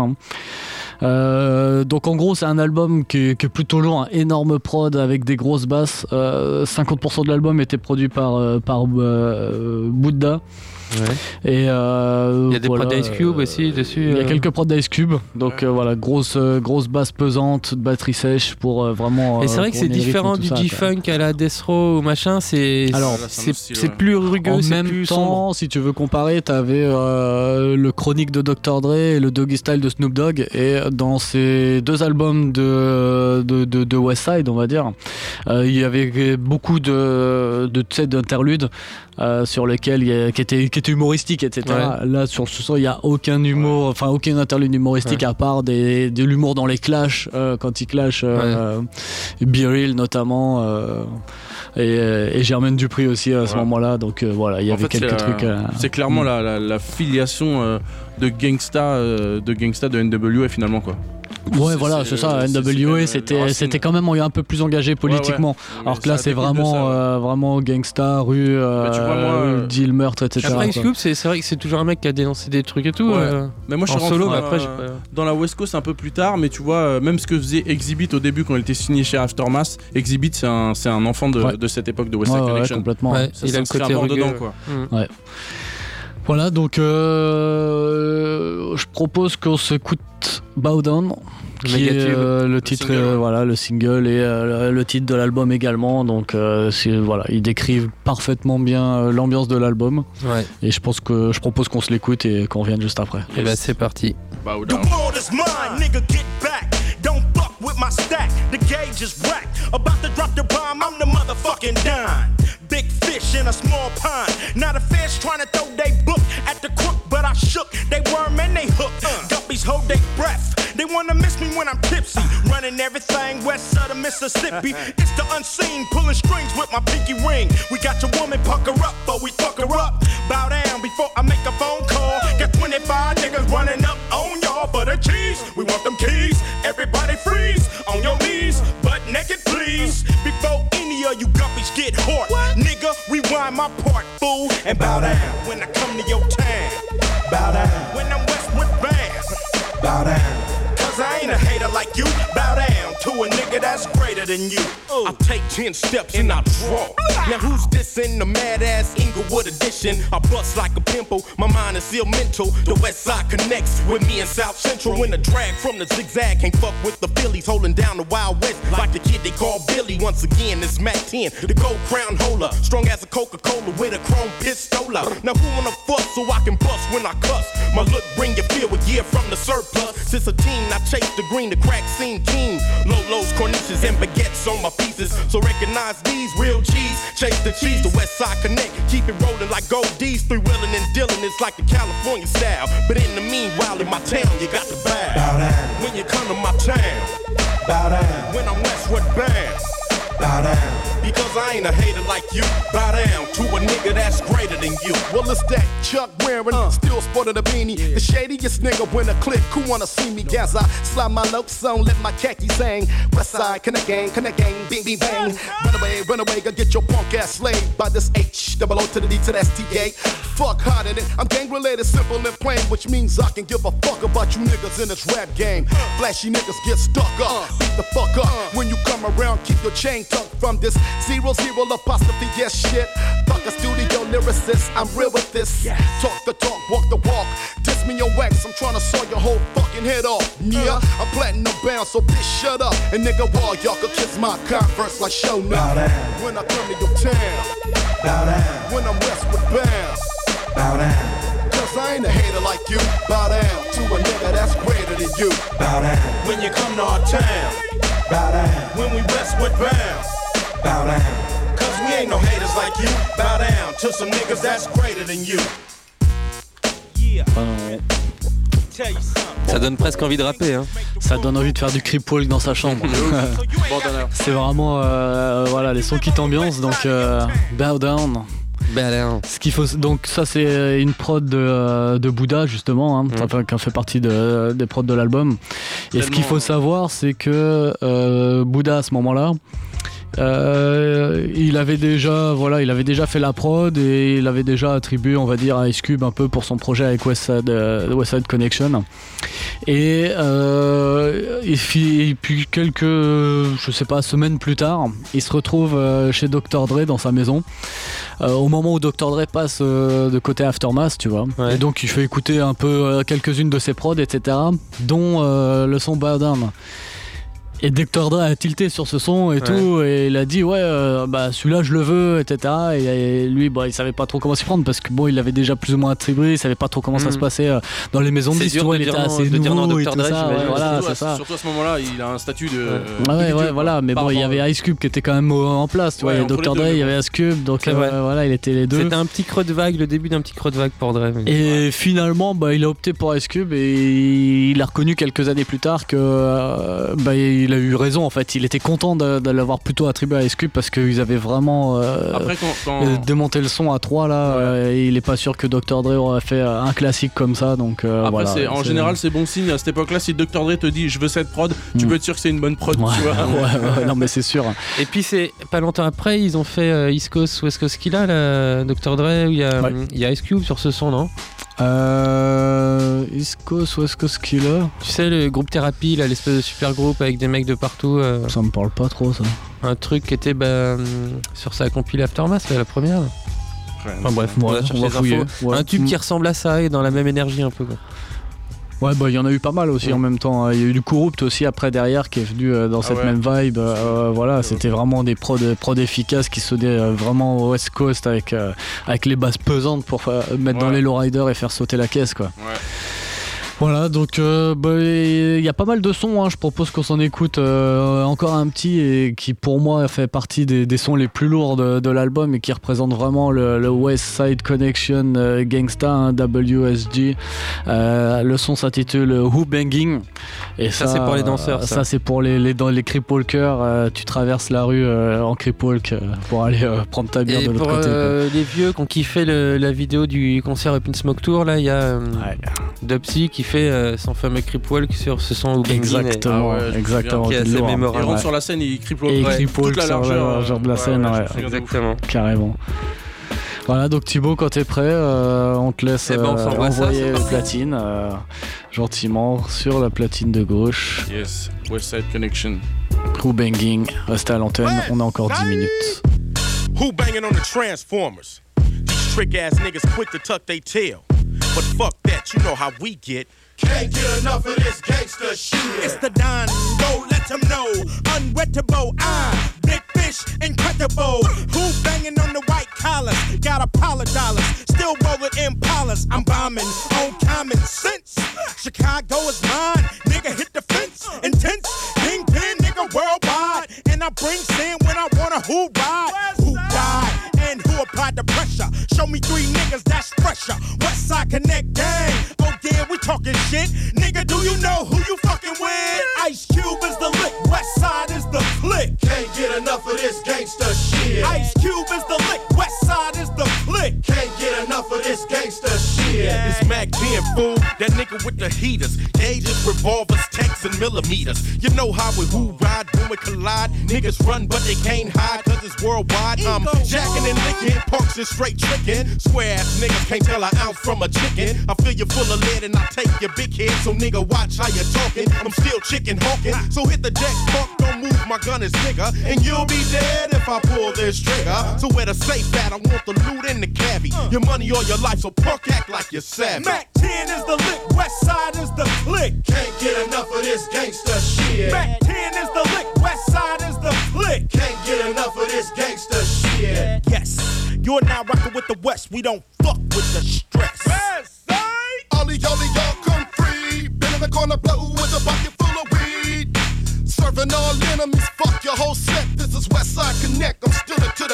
Euh, donc en gros c'est un album qui est, qui est plutôt lourd, un énorme prod avec des grosses basses. Euh, 50% de l'album était produit par, par euh, Et euh, Il y a des voilà, prods d'Ice Cube aussi dessus. Il y a euh. quelques prods d'Ice Cube, donc euh, voilà, grosse, euh, grosse basse pesante, batterie sèche pour euh, vraiment. Et c'est euh, vrai que c'est différent du. G-Funk à la Death Row ou machin. C'est Alors, c'est c'est plus rugueux, En même plus temps, sombre. si tu veux comparer, t'avais euh, le chronique de Dr. Dre et le Doggy Style de Snoop Dogg. Et dans ces deux albums de, de, de, de West Side, on va dire, euh, il y avait beaucoup de, tu d'interludes euh, sur lesquels il y a- qui, étaient, qui étaient humoristiques, etc. Ouais. Là, sur ce son, il n'y a aucun humour, enfin aucun interlude humoristique Ouais. à part des, de l'humour dans les clashs, euh, quand ils clashent euh, Beryl notamment. euh, et, euh, et Germaine Dupri aussi à ce Ouais. moment-là. Donc euh, voilà, il y En avait fait, quelques c'est, trucs. euh, euh, C'est clairement la, la- la filiation euh, de gangsta, euh, de gangsta de NWA finalement quoi. Ouais, voilà, c'est ça. NWA, c'était c'était quand même un peu plus engagé politiquement. Ouais, Alors que là, c'est vraiment ça, ouais. euh, vraiment gangsta, rue, euh, tu vois, moi, rue, euh, deal, meurtre, etc. Après. Cube, c'est c'est vrai que c'est toujours un mec qui a dénoncé des trucs et tout. Ouais. euh, mais moi je en suis solo, rentré mais dans, après, euh, dans la West Coast un peu plus tard, mais tu vois, même ce que faisait Exhibit au début quand il était signé chez Aftermath, Exhibit c'est un, c'est un enfant de, Ouais. de cette époque de West Ouais, Side ouais, Connection. complètement. Ouais, Ça il a le côté dedans quoi. Mm. Ouais. Voilà, donc euh, je propose qu'on s'écoute Bow Down, qui est euh, le Le titre, single, euh, voilà, le single et euh, le- titre de l'album également. Donc euh, voilà, ils décrivent parfaitement bien l'ambiance de l'album. Ouais. Et je pense que je propose qu'on se l'écoute et qu'on revienne juste après. Et bah, c'est parti. Bow The down. world is mine, nigga, get back. Don't fuck with my stack, the gauge is whack. About to drop the bomb, I'm the motherfucking dime. Big fish in a small pond. Not a fish trying to throw they book at the crook, but I shook. They worm and they hook. Guppies hold their breath. They wanna miss me when I'm tipsy. Running everything west of the Mississippi. It's the unseen, pulling strings with my pinky ring. We got your woman pucker up, but we fuck her up. Bow down before I make a phone call. Got 25 niggas running up on y'all for the cheese. We want them keys. Everybody freeze on your knees, naked, please. Before any of you guppies get hurt, nigga, rewind my part, fool, and bow down when I come to your town. Bow down when I'm Westwood bound. Bow down. Cause I ain't a hater like you. Bow down to a nigga that's greater than you. I take 10 steps and I draw. Now who's this in the mad ass Inglewood edition? I bust like a pimple, my mind is still mental. The west side connects with me in South Central. When the drag from the zigzag can't fuck with the Phillies, holding down the Wild West like the kid they call Billy. Once again, it's Mac 10, the gold crown holder. Strong as a Coca Cola with a chrome pistola. Now who wanna fuck so I can bust when I cuss? My look bring you feel a year from the surplus. Since a teen, I chase the green, the crack scene king. Lolos, corniches, and baguettes on my pieces. So recognize these real cheese. Chase the cheese, the West Side Connect. Keep it rolling like gold D's. Three wheeling and dealing, it's like the California style. But in the meanwhile, in my town, you got the bow. Bow down. When you come to my town. Bow down. When I'm westward bound. Bow down. Because I ain't a hater like you. Bow down to a nigga that's greater than you. Well, it's that Chuck wearing, uh. still sporting a beanie. The shadiest nigga when a click who wanna see me as I slide my notes on, let my khaki sing. West side, connect gang, connect gang, bing, bing, bang. Run away, run away, go get your punk ass slayed by this H, double O to the D to the STK. Fuck harder than I'm gang related, simple and plain, which means I can give a fuck about you niggas in this rap game. Flashy niggas get stuck up, beat the fuck up. When you come around, keep your chain tucked from this zero zero apostrophe, yes shit. Fuck a studio lyricist, I'm real with this. Talk the talk, walk the walk. Diss me your wax, I'm trying to saw your whole fucking head off. Yeah, uh-huh. I'm platinum bound, so bitch shut up. And nigga, wall, y'all could kiss my converse like show now. When I come to your town, bow down. When I'm westward bound, bow down. Cause I ain't a hater like you. Bow down to a nigga that's greater than you. Bow down. When you come to our town. Bow down. When we westward bound. Bow down. Cause we ain't no haters like you. Bow down to some niggas that's greater than you. Yeah. Tell you something. Ça donne presque envie de rapper. Hein. Ça donne envie de faire du creep walk dans sa chambre. c'est vraiment euh, voilà les sons qui t'ambiancent donc euh, bow down. Ce qu'il faut donc ça c'est une prod de, euh, de Bouddha justement hein, enfin, qui fait partie de- des prods de l'album. Et ce qu'il faut savoir c'est que euh, Bouddha à ce moment-là Euh, il avait déjà, voilà, il avait déjà fait la prod et il avait déjà attribué, on va dire, à Ice Cube un peu pour son projet avec West Side, euh, West Side Connection. Et, euh, et puis, et puis quelques, je sais pas, semaines plus tard, il se retrouve chez Dr Dre dans sa maison. au moment où Dr Dre passe de côté Aftermath, tu vois. Et donc il fait écouter un peu quelques-unes de ses prods, etc. Dont le son Bow Down. Et Dr. Dre a tilté sur ce son et tout, et il a dit ouais, euh, bah celui-là je le veux, etc. Et, et lui, bah il savait pas trop comment s'y prendre parce que bon, il avait déjà plus ou moins attribué, il savait pas trop comment ça Mm. se passait euh, dans les maisons de disques, il était non- assez de dire non à nouveau et Dr. tout Dre, ça, ouais, voilà, Surtout à- c'est ça. Surtout à ce moment-là, il a un statut de. euh, Ah ouais, ouais, voilà, mais bon, il y avait Ice Cube qui était quand même en place, tu vois, Ouais, il y Dr. Dre, il y avait Ice Cube, donc euh, voilà, il était les deux. C'était un petit creux de vague, le début d'un petit creux de vague pour Dre. Et finalement, bah, il a opté pour Ice Cube et il a reconnu quelques années plus tard que bah, il a eu raison en fait. Il était content de, de l'avoir plutôt attribué à Ice Cube parce qu'ils avaient vraiment euh, Après, quand- quand- euh, démonté le son à 3 là. euh, et il est pas sûr que Dr. Dre aurait fait un classique comme ça. Donc euh, Après, voilà, c'est- en général, c'est bon signe. À cette époque-là, si Dr. Dre te dit je veux cette prod, tu peux être sûr que c'est une bonne prod. tu vois. ouais, ouais, non mais c'est sûr. Et puis c'est pas longtemps après, ils ont fait euh, East Coast, West Coast Killa, la Dr. Dre, où il y, a, il y a Ice Cube sur ce son, non? Euh, East Coast, West Coast Killer. Tu sais, le groupe Thérapie, là, l'espèce de super groupe avec des mecs de partout. euh, Ça me parle pas trop ça. un truc qui était bah, hum, sur sa compil Aftermath, là, la première. Enfin bref, Ouais, on va on chercher va les fouiller, infos. ouais. Un tube qui ressemble à ça et dans la même énergie un peu. Quoi. Ouais, bah il y en a eu pas mal aussi en même temps. Il y a eu du Corrupt aussi après derrière qui est venu euh, dans cette ouais. même vibe. Euh, voilà, c'était vraiment des prods, prods efficaces qui sonnaient euh, vraiment au West Coast avec, euh, avec les basses pesantes pour euh, mettre dans les lowriders et faire sauter la caisse quoi. Ouais. Voilà, donc euh, bah, il y a pas mal de sons, hein. je propose qu'on s'en écoute euh, encore un petit et qui pour moi fait partie des, des sons les plus lourds de, de l'album et qui représente vraiment le, le West Side Connection euh, Gangsta, hein, WSG. Le son s'intitule Who Banging? Et Ça, c'est pour les danseurs, ça. Ça, c'est pour les, les, les crip walkers. euh, tu traverses la rue en crip walk euh, pour aller prendre ta bière Et de l'autre côté. quoi. les vieux qui ont kiffé le- la vidéo du concert Up in Smoke Tour, là, il y a euh, Dubsy qui fait euh, son fameux Crip Walk sur ce son au Exactement, Ah ouais, exactement. Qui est assez lourd, mémorable. Il rentre sur la scène, il Et il ouais, crip toute la sur largeur, la largeur de la ouais, scène, ouais. Exactement. Carrément. Voilà, donc Thibaut, quand t'es prêt, euh, on te laisse Eh ben, on euh, envoyer la platine euh, gentiment sur la platine de gauche. Yes, West Side Connection. Crew banging, restez à l'antenne, on a encore 10 minutes. Who banging on the Transformers? These trick ass niggas quick to tuck they tail. But fuck that, you know how we get. Can't get enough of this gangster shit. It's the Don, go let them know. Unwettable, I, big fish, incredible. Who banging on the white collars? Got a pile of dollars, still rolling Impalas. I'm bombing on common sense. Chicago is mine, nigga hit the fence. Intense, kingpin, nigga worldwide. And I bring sin when I wanna who ride, applied the pressure. Show me three niggas that's fresher. West Side Connect gang. Oh yeah, we talking shit. Nigga, do you know who you fucking with? Ice Cube is the lick, West Side is the click. Can't get enough of this gangster shit. Ice Cube is the lick, West Side is the click. Can't get enough of this gangster shit. It's Mac being fool, that nigga with the heaters, gauges, revolvers, tanks, and millimeters. You know how we who ride when we collide. Niggas run, but they can't hide, cause it's worldwide. I'm jacking and licking, punks and straight tricking. Swear ass niggas can't tell an ounce from a chicken. I fill you full of lead and I take your big head, so nigga watch how you talking. I'm still chicken hawking, so hit the deck, punk, don't move, my gun is nigga. And you'll be dead if I pull this trigger. So where the safe at, I want the loot in the cabbie. Your money or your life, so punk act like you're savage. Mac 10 is the lick, West Side is the click. Can't get enough of this gangster shit. Back 10 is the lick, West Side is the flick. Can't get enough of this gangster shit. Yes, you're now rocking with the West. We don't fuck with the stress. West Side. Ollie, ollie, y'all come free. Been in the corner, blow with a bucket full of weed. Serving all enemies, fuck your whole set. This is Westside Connect. I'm still to the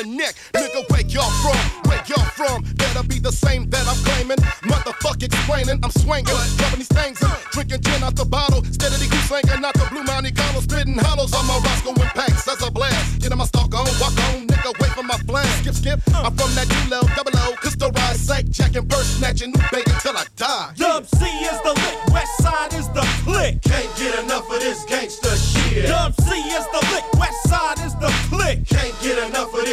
neck. Nigga, where y'all from? Where y'all from? Better be the same that I'm claiming. Motherfuck explaining. I'm swinging, rubbing these things and drinking gin out the bottle. Steadily keep singing out the blue Monte Carlo, spitting hollows on my Roscoe and packs. That's a blast. Get in my stalk on, walk on, nigga, wait for my flash. Skip, skip. I'm from that G-Lo, double O, Crystal Rise, sack, jacking, purse snatching, new bacon till I die. Dub C is the lick, West Side is the click. Can't get enough of this gangster shit. Dub C is the lick, West Side is the click.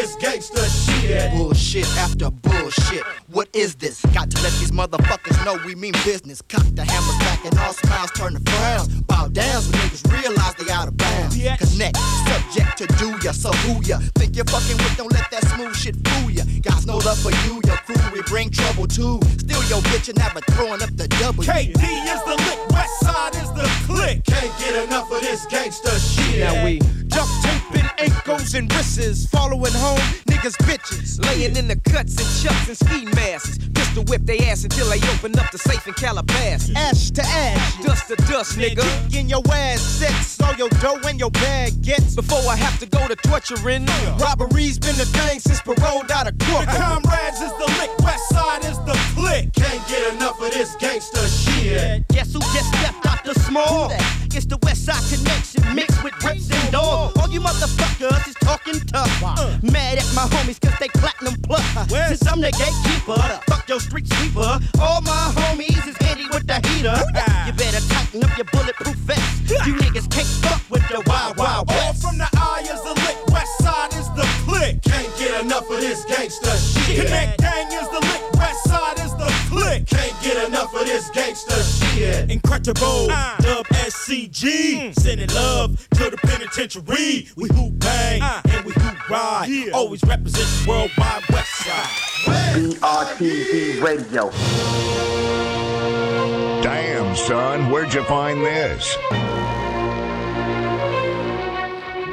Shit. Bullshit after bullshit. What is this? Got to let these motherfuckers know we mean business. Cock the hammers back and all smiles turn to frowns. Bow down when niggas realize they out of bounds. Connect, subject to do ya, so who ya? Think you're fucking with, don't let that smooth shit fool ya. Guys, no love for you, your crew, we bring trouble too. Still your bitch and never throwing up the W. KD is the lick, West Side is the click. Can't get enough of this gangster shit. Now we duct taping ankles and wrists, following home niggas bitches, laying in the cuts and chucks and ski masks. Pistol whip they ass until they open up the safe in Calabasas. Ash to ash, dust to dust, nigga. In your ass, sex, all your dough and your bag gets. Before I have to go to torturing, robbery's been the thing since paroled out of court. The comrades is the lick, West Side is the click. Can't get enough of this gangster shit. Guess who just stepped out the small? It's the West Side connection mixed with rips and dogs. All you motherfuckers is talking tough. Uh, mad at my homies cause they platinum plus. Uh, since I'm the gatekeeper, fuck your street sweeper. All my homies is handy with the heater. You better tighten up your bulletproof vest. You niggas can't fuck with the wild, wild west. All from the eye is the lick, West Side is the click. Can't get enough of this gangster shit. Connect gang is the lick, West Side is Can't get enough of this gangster shit. Incredible, dub SCG, sending love to the penitentiary. We who bang and we who ride, always represent the worldwide West Side. BRTV Radio. Damn, son, where'd you find this?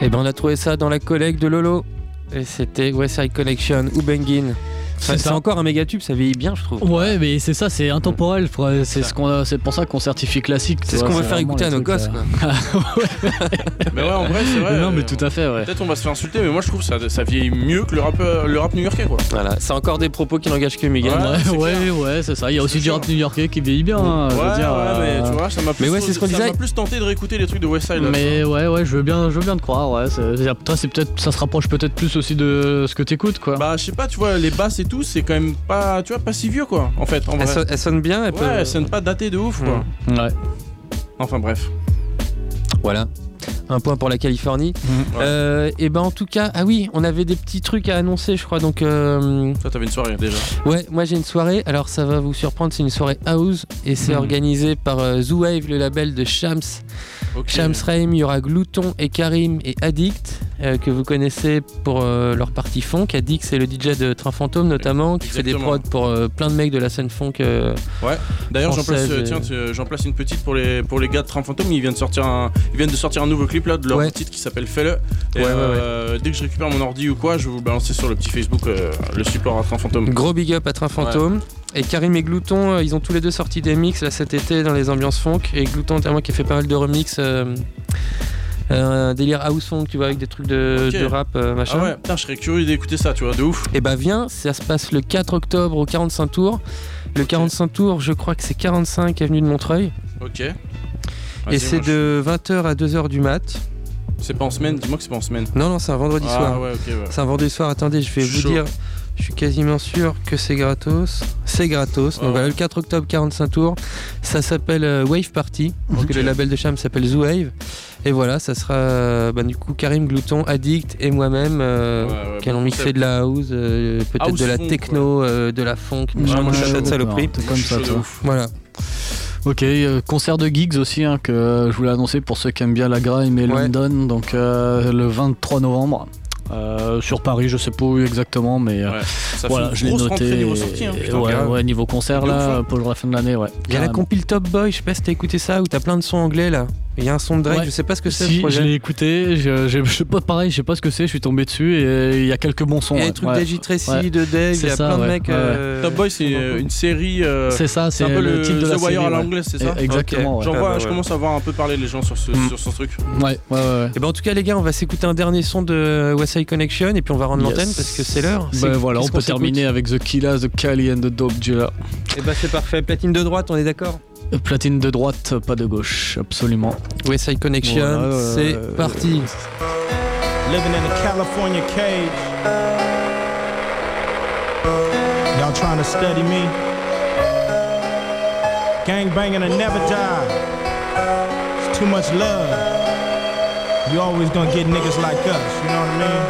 Et ben on a trouvé ça dans la collègue de Lolo. Et c'était West Side Connection ou Bangin. C'est ça. encore un méga tube, ça vieillit bien, je trouve. Ouais, mais c'est ça, c'est intemporel. C'est ce qu'on a- c'est pour ça qu'on certifie classique. C'est ce qu'on veut faire écouter à nos gosses, euh, Mais ouais, en vrai, c'est vrai. Non, mais tout à fait, ouais. Peut-être on va se faire insulter, mais moi je trouve ça, ça vieillit mieux que le rap, euh, le rap new-yorkais quoi. Voilà, c'est encore des propos qui n'engagent que Miguel. Ouais, ouais, ouais, c'est ça. Il y a aussi du rap new-yorkais qui vieillit bien. hein, je veux Ouais, dire, ouais, mais euh, tu vois, ça m'a plus, Mais ouais, c'est ce qu'on ça disait. m'a plus tenté de réécouter les trucs de Westside. Mais ouais, ouais, je veux bien, je veux bien te croire. Ouais, toi, c'est peut-être, ça se rapproche peut-être plus aussi de ce que t'écoutes, quoi. Bah, je sais pas, tu vois, les basses et tout, c'est quand même pas, tu vois, pas si vieux quoi, en fait. En Elle, vrai. sonne- elle sonne bien, elle Ouais, peut- elles sonnent pas datées de ouf quoi. Ouais. Enfin bref. Voilà. Un point pour la Californie. Mhm. Euh, et ben en tout cas, ah oui, on avait des petits trucs à annoncer, je crois. Donc, euh, Toi, t'avais une soirée déjà. ouais, moi j'ai une soirée. Alors ça va vous surprendre, c'est une soirée house et c'est Mhm. organisé par euh, Zoo Wave, le label de Shams. Shams Reim, il y aura Glouton et Karim et Addict euh, que vous connaissez pour euh, leur partie funk. Addict, c'est le DJ de Train Fantôme notamment, qui fait des prods pour euh, plein de mecs de la scène funk. Ouais. D'ailleurs, j'en place, française et- tiens, tu- j'en place une petite pour les pour les gars de Train Fantôme. Ils viennent de sortir un, ils viennent de sortir un nouveau clip là de leur Ouais. titre qui s'appelle Fais-le. Ouais, ouais, dès que je récupère mon ordi ou quoi, je vais vous balancer sur le petit Facebook le support à Train Fantôme. Gros big up à Train Fantôme. Et Karim et Glouton, euh, ils ont tous les deux sorti des mix là cet été dans les ambiances funk. Et Glouton, notamment, qui a fait pas mal de remix. euh, un délire house funk, tu vois, avec des trucs de, rap, euh, machin. Ah ouais, putain, je serais curieux d'écouter ça, tu vois, de ouf. Et bah viens, ça se passe le 4 octobre au 45 tours. Le 45 tours, je crois que c'est 45 avenue de Montreuil. Ok. Et c'est de 20h à 2h du mat. C'est pas en semaine, dis-moi que c'est pas en semaine. Non, non, c'est un vendredi Ah soir. ouais, ok, ouais. C'est un vendredi soir. Attendez, je vais vous dire. Je suis quasiment sûr que c'est gratos. C'est gratos. Donc Ouais. voilà, le 4 octobre, 45 tours. Ça s'appelle euh, Wave Party. Parce que le label de Cham s'appelle Zoo Wave. Et voilà, ça sera euh, bah, du coup Karim Glouton, Addict et moi-même euh, Ouais, ouais, qui allons bon mixer de la house, euh, peut-être de la funk, techno, euh, de la funk, chaud, saloperie. comme ça, de. Voilà. Ok, euh, concert de gigs aussi hein, que je voulais annoncer pour ceux qui aiment bien la grime et Ouais. London, donc euh, le 23 novembre. Euh, sur Paris, je sais pas où exactement, mais euh, Ouais. Ça voilà, fait je l'ai noté. niveau sortie, hein, putain, ouais, ouais, niveau concert là, hein. pour la fin de l'année, ouais. Il y a la compile Top Boy, je sais pas si t'as écouté ça, où t'as plein de sons anglais là. Il y a un son de Drake, Ouais. je sais pas ce que c'est Si, ce projet. je l'ai écouté, je, je, je sais pas pareil, je sais pas ce que c'est, je suis tombé dessus et il y a quelques bons sons. Il y a des trucs Ouais. d'Agi Tracy, Ouais. de Dave, il C'est y a ça, plein de mecs. euh, Top Boy, c'est euh, une série. euh, C'est ça, c'est un peu le le, titre de la The Wire série, à ouais. l'anglais, c'est ça Et- exactement. J'en Ah vois, bah je ouais. commence à voir un peu parler les gens sur ce, Mm. sur ce truc. Ouais, ouais, ouais. Et ben en tout cas les gars, on va s'écouter un dernier son de West Side Connection et puis on va rendre Yes. l'antenne parce que c'est l'heure. Ben voilà, on peut terminer avec The Killers, The Cali and The Dope Dealer. Et bah c'est parfait, platine de droite, on est d'accord? Platine de droite, pas de gauche, absolument. West Side Connection, Voilà, euh, c'est euh, parti. Living in a California cage. Y'all trying to study me? Gang banging will never die. It's too much love. You always gonna get niggas like us, you know what I mean?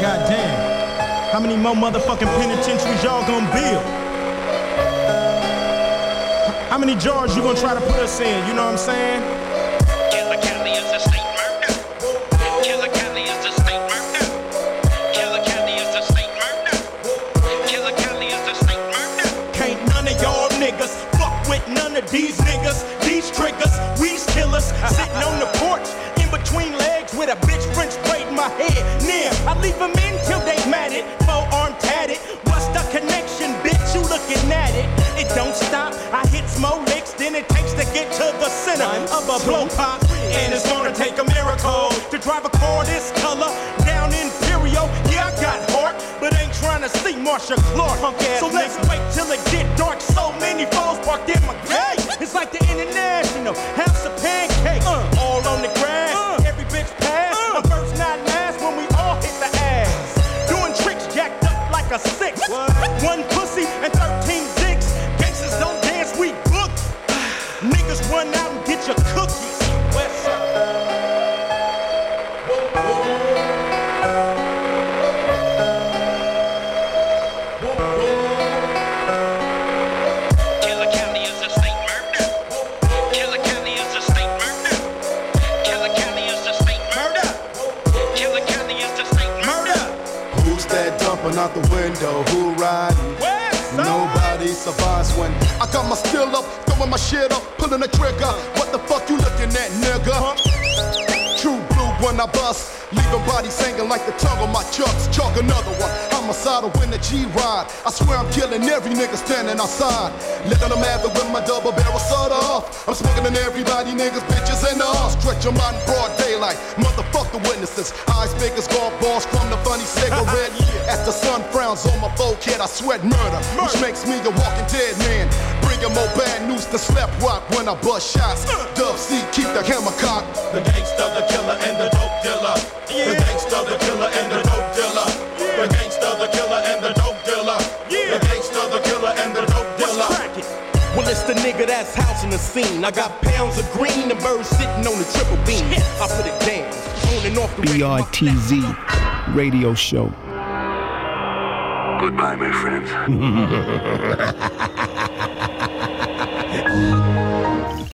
Goddamn. How many more motherfucking penitentiaries y'all gonna build? How many jars you gonna try to put us in? You know what I'm saying? Killer Kelly is a state murder. Killer Kelly is a state murder. Killer Kelly is a state murder. Killer Kelly is a state murder. Can't none of y'all niggas fuck with none of these niggas. These triggers, we's killers. Sitting on the porch, in between legs with a bitch French braid my head. Near, I leave them in till they mad it. Four arm tatted. What's the connection, bitch? You looking at it. It don't stop. I hit more licks than it takes to get to the center of a blow pop. And it's gonna take a miracle to drive a car this color down Imperial. Yeah, I got heart, but ain't trying to see Marcia Clark. So let's wait till it get dark. So many foes parked in my gate. It's like the international shit up, pulling the trigger. What the fuck you looking at, nigga? True blue when I bust, leaving bodies hanging like the tongue on my chucks. Chalk another one. Homicidal when the G ride. I swear I'm killing every nigga standing outside. Letting them have it with my double barrel soda off. I'm smoking in everybody, niggas, bitches, and all. Stretch them out in broad daylight. Motherfuck the witnesses. Eyes big as golf balls from the funny cigarette. As the sun frowns on my forehead, I sweat murder, which makes me a walking dead man. Bringing more bad news to slap rock when I bust shots. Dub C, keep the hammer cocked. The gangster, the killer, and the dope dealer. The gangster, the killer, and the dope dealer. The gangster, the killer, and the dope dealer. The gangster, the killer, and the dope dealer. Well, it's the nigga that's housing the scene. I got pounds of green and birds sitting on the triple beam. I put it down, on and off the BRTZ radio show. Goodbye, my friends.